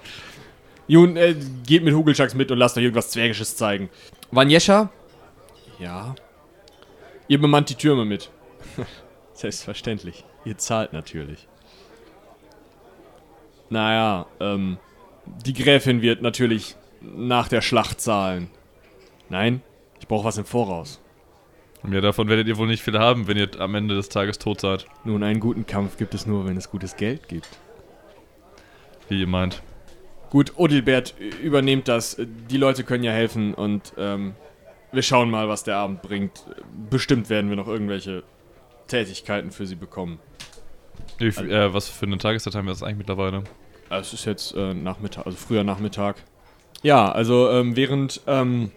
<laughs> Nun, äh, geht mit Hugelschacks mit und lasst euch irgendwas Zwergisches zeigen. Vanjescha? Ja. Ihr bemannt die Türme mit. <laughs> Selbstverständlich. Ihr zahlt natürlich. Naja, ähm, die Gräfin wird natürlich nach der Schlacht zahlen. Nein, ich brauche was im Voraus. ja, davon werdet ihr wohl nicht viel haben, wenn ihr am Ende des Tages tot seid. Nun, einen guten Kampf gibt es nur, wenn es gutes Geld gibt. Wie ihr meint. Gut, Odilbert übernehmt das. Die Leute können ja helfen und ähm, wir schauen mal, was der Abend bringt. Bestimmt werden wir noch irgendwelche Tätigkeiten für sie bekommen. Wie, viel- äh, was für eine Tageszeit haben wir das eigentlich mittlerweile? Es ist jetzt äh, Nachmittag, also früher Nachmittag. Ja, also ähm, während ähm,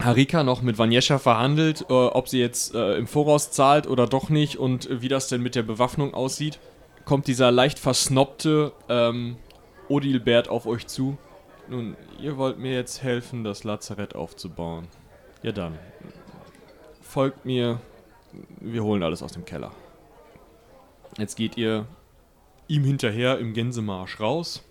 Harika noch mit Vanjescha verhandelt, äh, ob sie jetzt äh, im Voraus zahlt oder doch nicht und wie das denn mit der Bewaffnung aussieht, kommt dieser leicht versnobte ähm, Odilbert auf euch zu. Nun, ihr wollt mir jetzt helfen, das Lazarett aufzubauen. Ja dann. Folgt mir. Wir holen alles aus dem Keller. Jetzt geht ihr ihm hinterher im Gänsemarsch raus.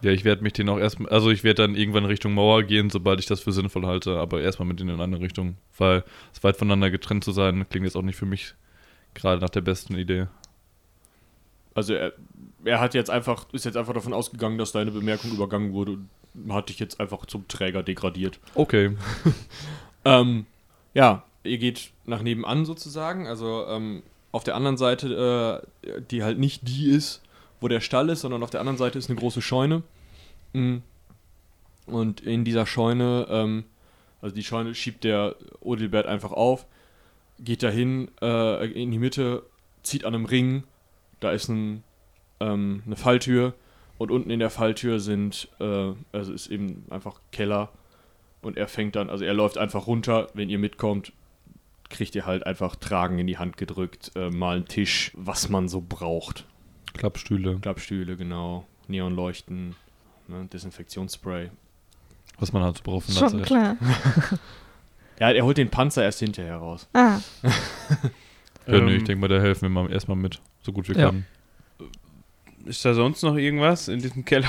Ja, ich werde mich den auch erstmal, also ich werde dann irgendwann Richtung Mauer gehen, sobald ich das für sinnvoll halte, aber erstmal mit denen in eine andere Richtung, weil es weit voneinander getrennt zu sein, klingt jetzt auch nicht für mich gerade nach der besten Idee. Also er, er hat jetzt einfach, ist jetzt einfach davon ausgegangen, dass deine Bemerkung übergangen wurde und hat dich jetzt einfach zum Träger degradiert. Okay. <laughs> Ähm, ja, ihr geht nach nebenan sozusagen, also ähm, auf der anderen Seite, äh, die halt nicht die ist, wo der Stall ist, sondern auf der anderen Seite ist eine große Scheune. Mm. Und in dieser Scheune, ähm, also die Scheune schiebt der Odilbert einfach auf, geht dahin äh, in die Mitte, zieht an einem Ring, da ist ein, ähm, eine Falltür und unten in der Falltür sind, äh, also ist eben einfach Keller und er fängt dann, also er läuft einfach runter, wenn ihr mitkommt, kriegt ihr halt einfach Tragen in die Hand gedrückt, äh, mal einen Tisch, was man so braucht. Klappstühle. Klappstühle, genau, Neonleuchten, ne, Desinfektionsspray. Was man halt so braucht. Schon Lazarett. klar. <laughs> Ja, er holt den Panzer erst hinterher raus. Ah, <laughs> Ja, nee, Ähm, ich denke mal, da helfen wir mal erstmal mit, so gut wir Ja. können. Ist da sonst noch irgendwas in diesem Keller?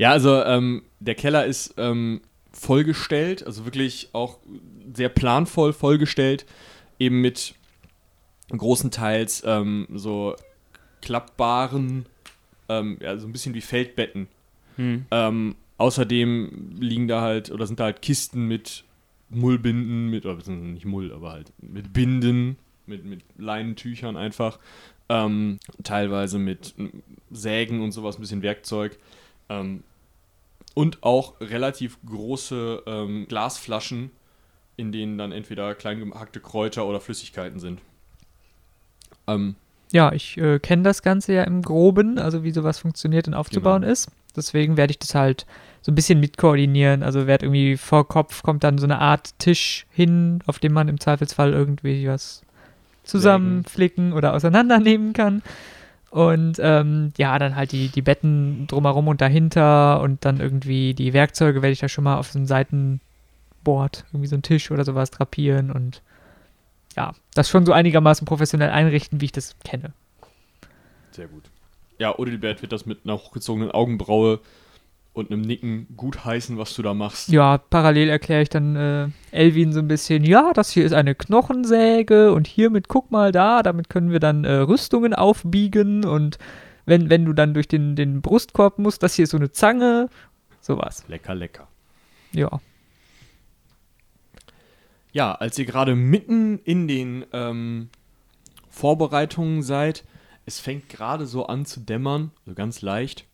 Ja, also ähm, der Keller ist ähm, vollgestellt, also wirklich auch sehr planvoll vollgestellt. eben mit großenteils ähm, so klappbaren, ähm, ja, so ein bisschen wie Feldbetten. Hm. Ähm, außerdem liegen da halt, oder sind da halt Kisten mit Mullbinden, mit, oder nicht Mull, aber halt mit Binden, mit, mit Leinentüchern einfach. Ähm, teilweise mit Sägen und sowas, ein bisschen Werkzeug. Ähm, und auch relativ große ähm, Glasflaschen, in denen dann entweder klein gehackte Kräuter oder Flüssigkeiten sind. Ähm, Ja, ich äh, kenne das Ganze ja im Groben, also wie sowas funktioniert und aufzubauen Genau. ist. Deswegen werde ich das halt so ein bisschen mitkoordinieren. Also werde irgendwie vor Kopf kommt dann so eine Art Tisch hin, auf dem man im Zweifelsfall irgendwie was zusammenflicken oder auseinandernehmen kann. Und ähm, ja, dann halt die, die Betten drumherum und dahinter und dann irgendwie die Werkzeuge werde ich da schon mal auf so einem Seitenboard, irgendwie so einen Tisch oder sowas drapieren und ja, das schon so einigermaßen professionell einrichten, wie ich das kenne. Sehr gut. Ja, Odilbert wird das mit einer hochgezogenen Augenbraue und einem Nicken gut heißen, was du da machst. Ja, parallel erkläre ich dann äh, Elvin so ein bisschen, ja, das hier ist eine Knochensäge und hiermit guck mal da, damit können wir dann äh, Rüstungen aufbiegen und wenn, wenn du dann durch den, den Brustkorb musst, das hier ist so eine Zange, sowas. Lecker, lecker. Ja. Ja, als ihr gerade mitten in den ähm, Vorbereitungen seid, es fängt gerade so an zu dämmern, so ganz leicht.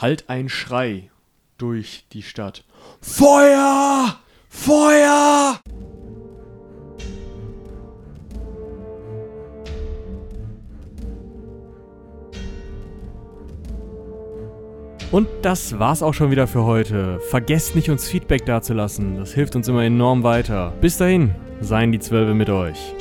Halt ein Schrei durch die Stadt. Feuer! Feuer! Und das war's auch schon wieder für heute. Vergesst nicht, uns Feedback dazulassen. Das hilft uns immer enorm weiter. Bis dahin, seien die Zwölfe mit euch.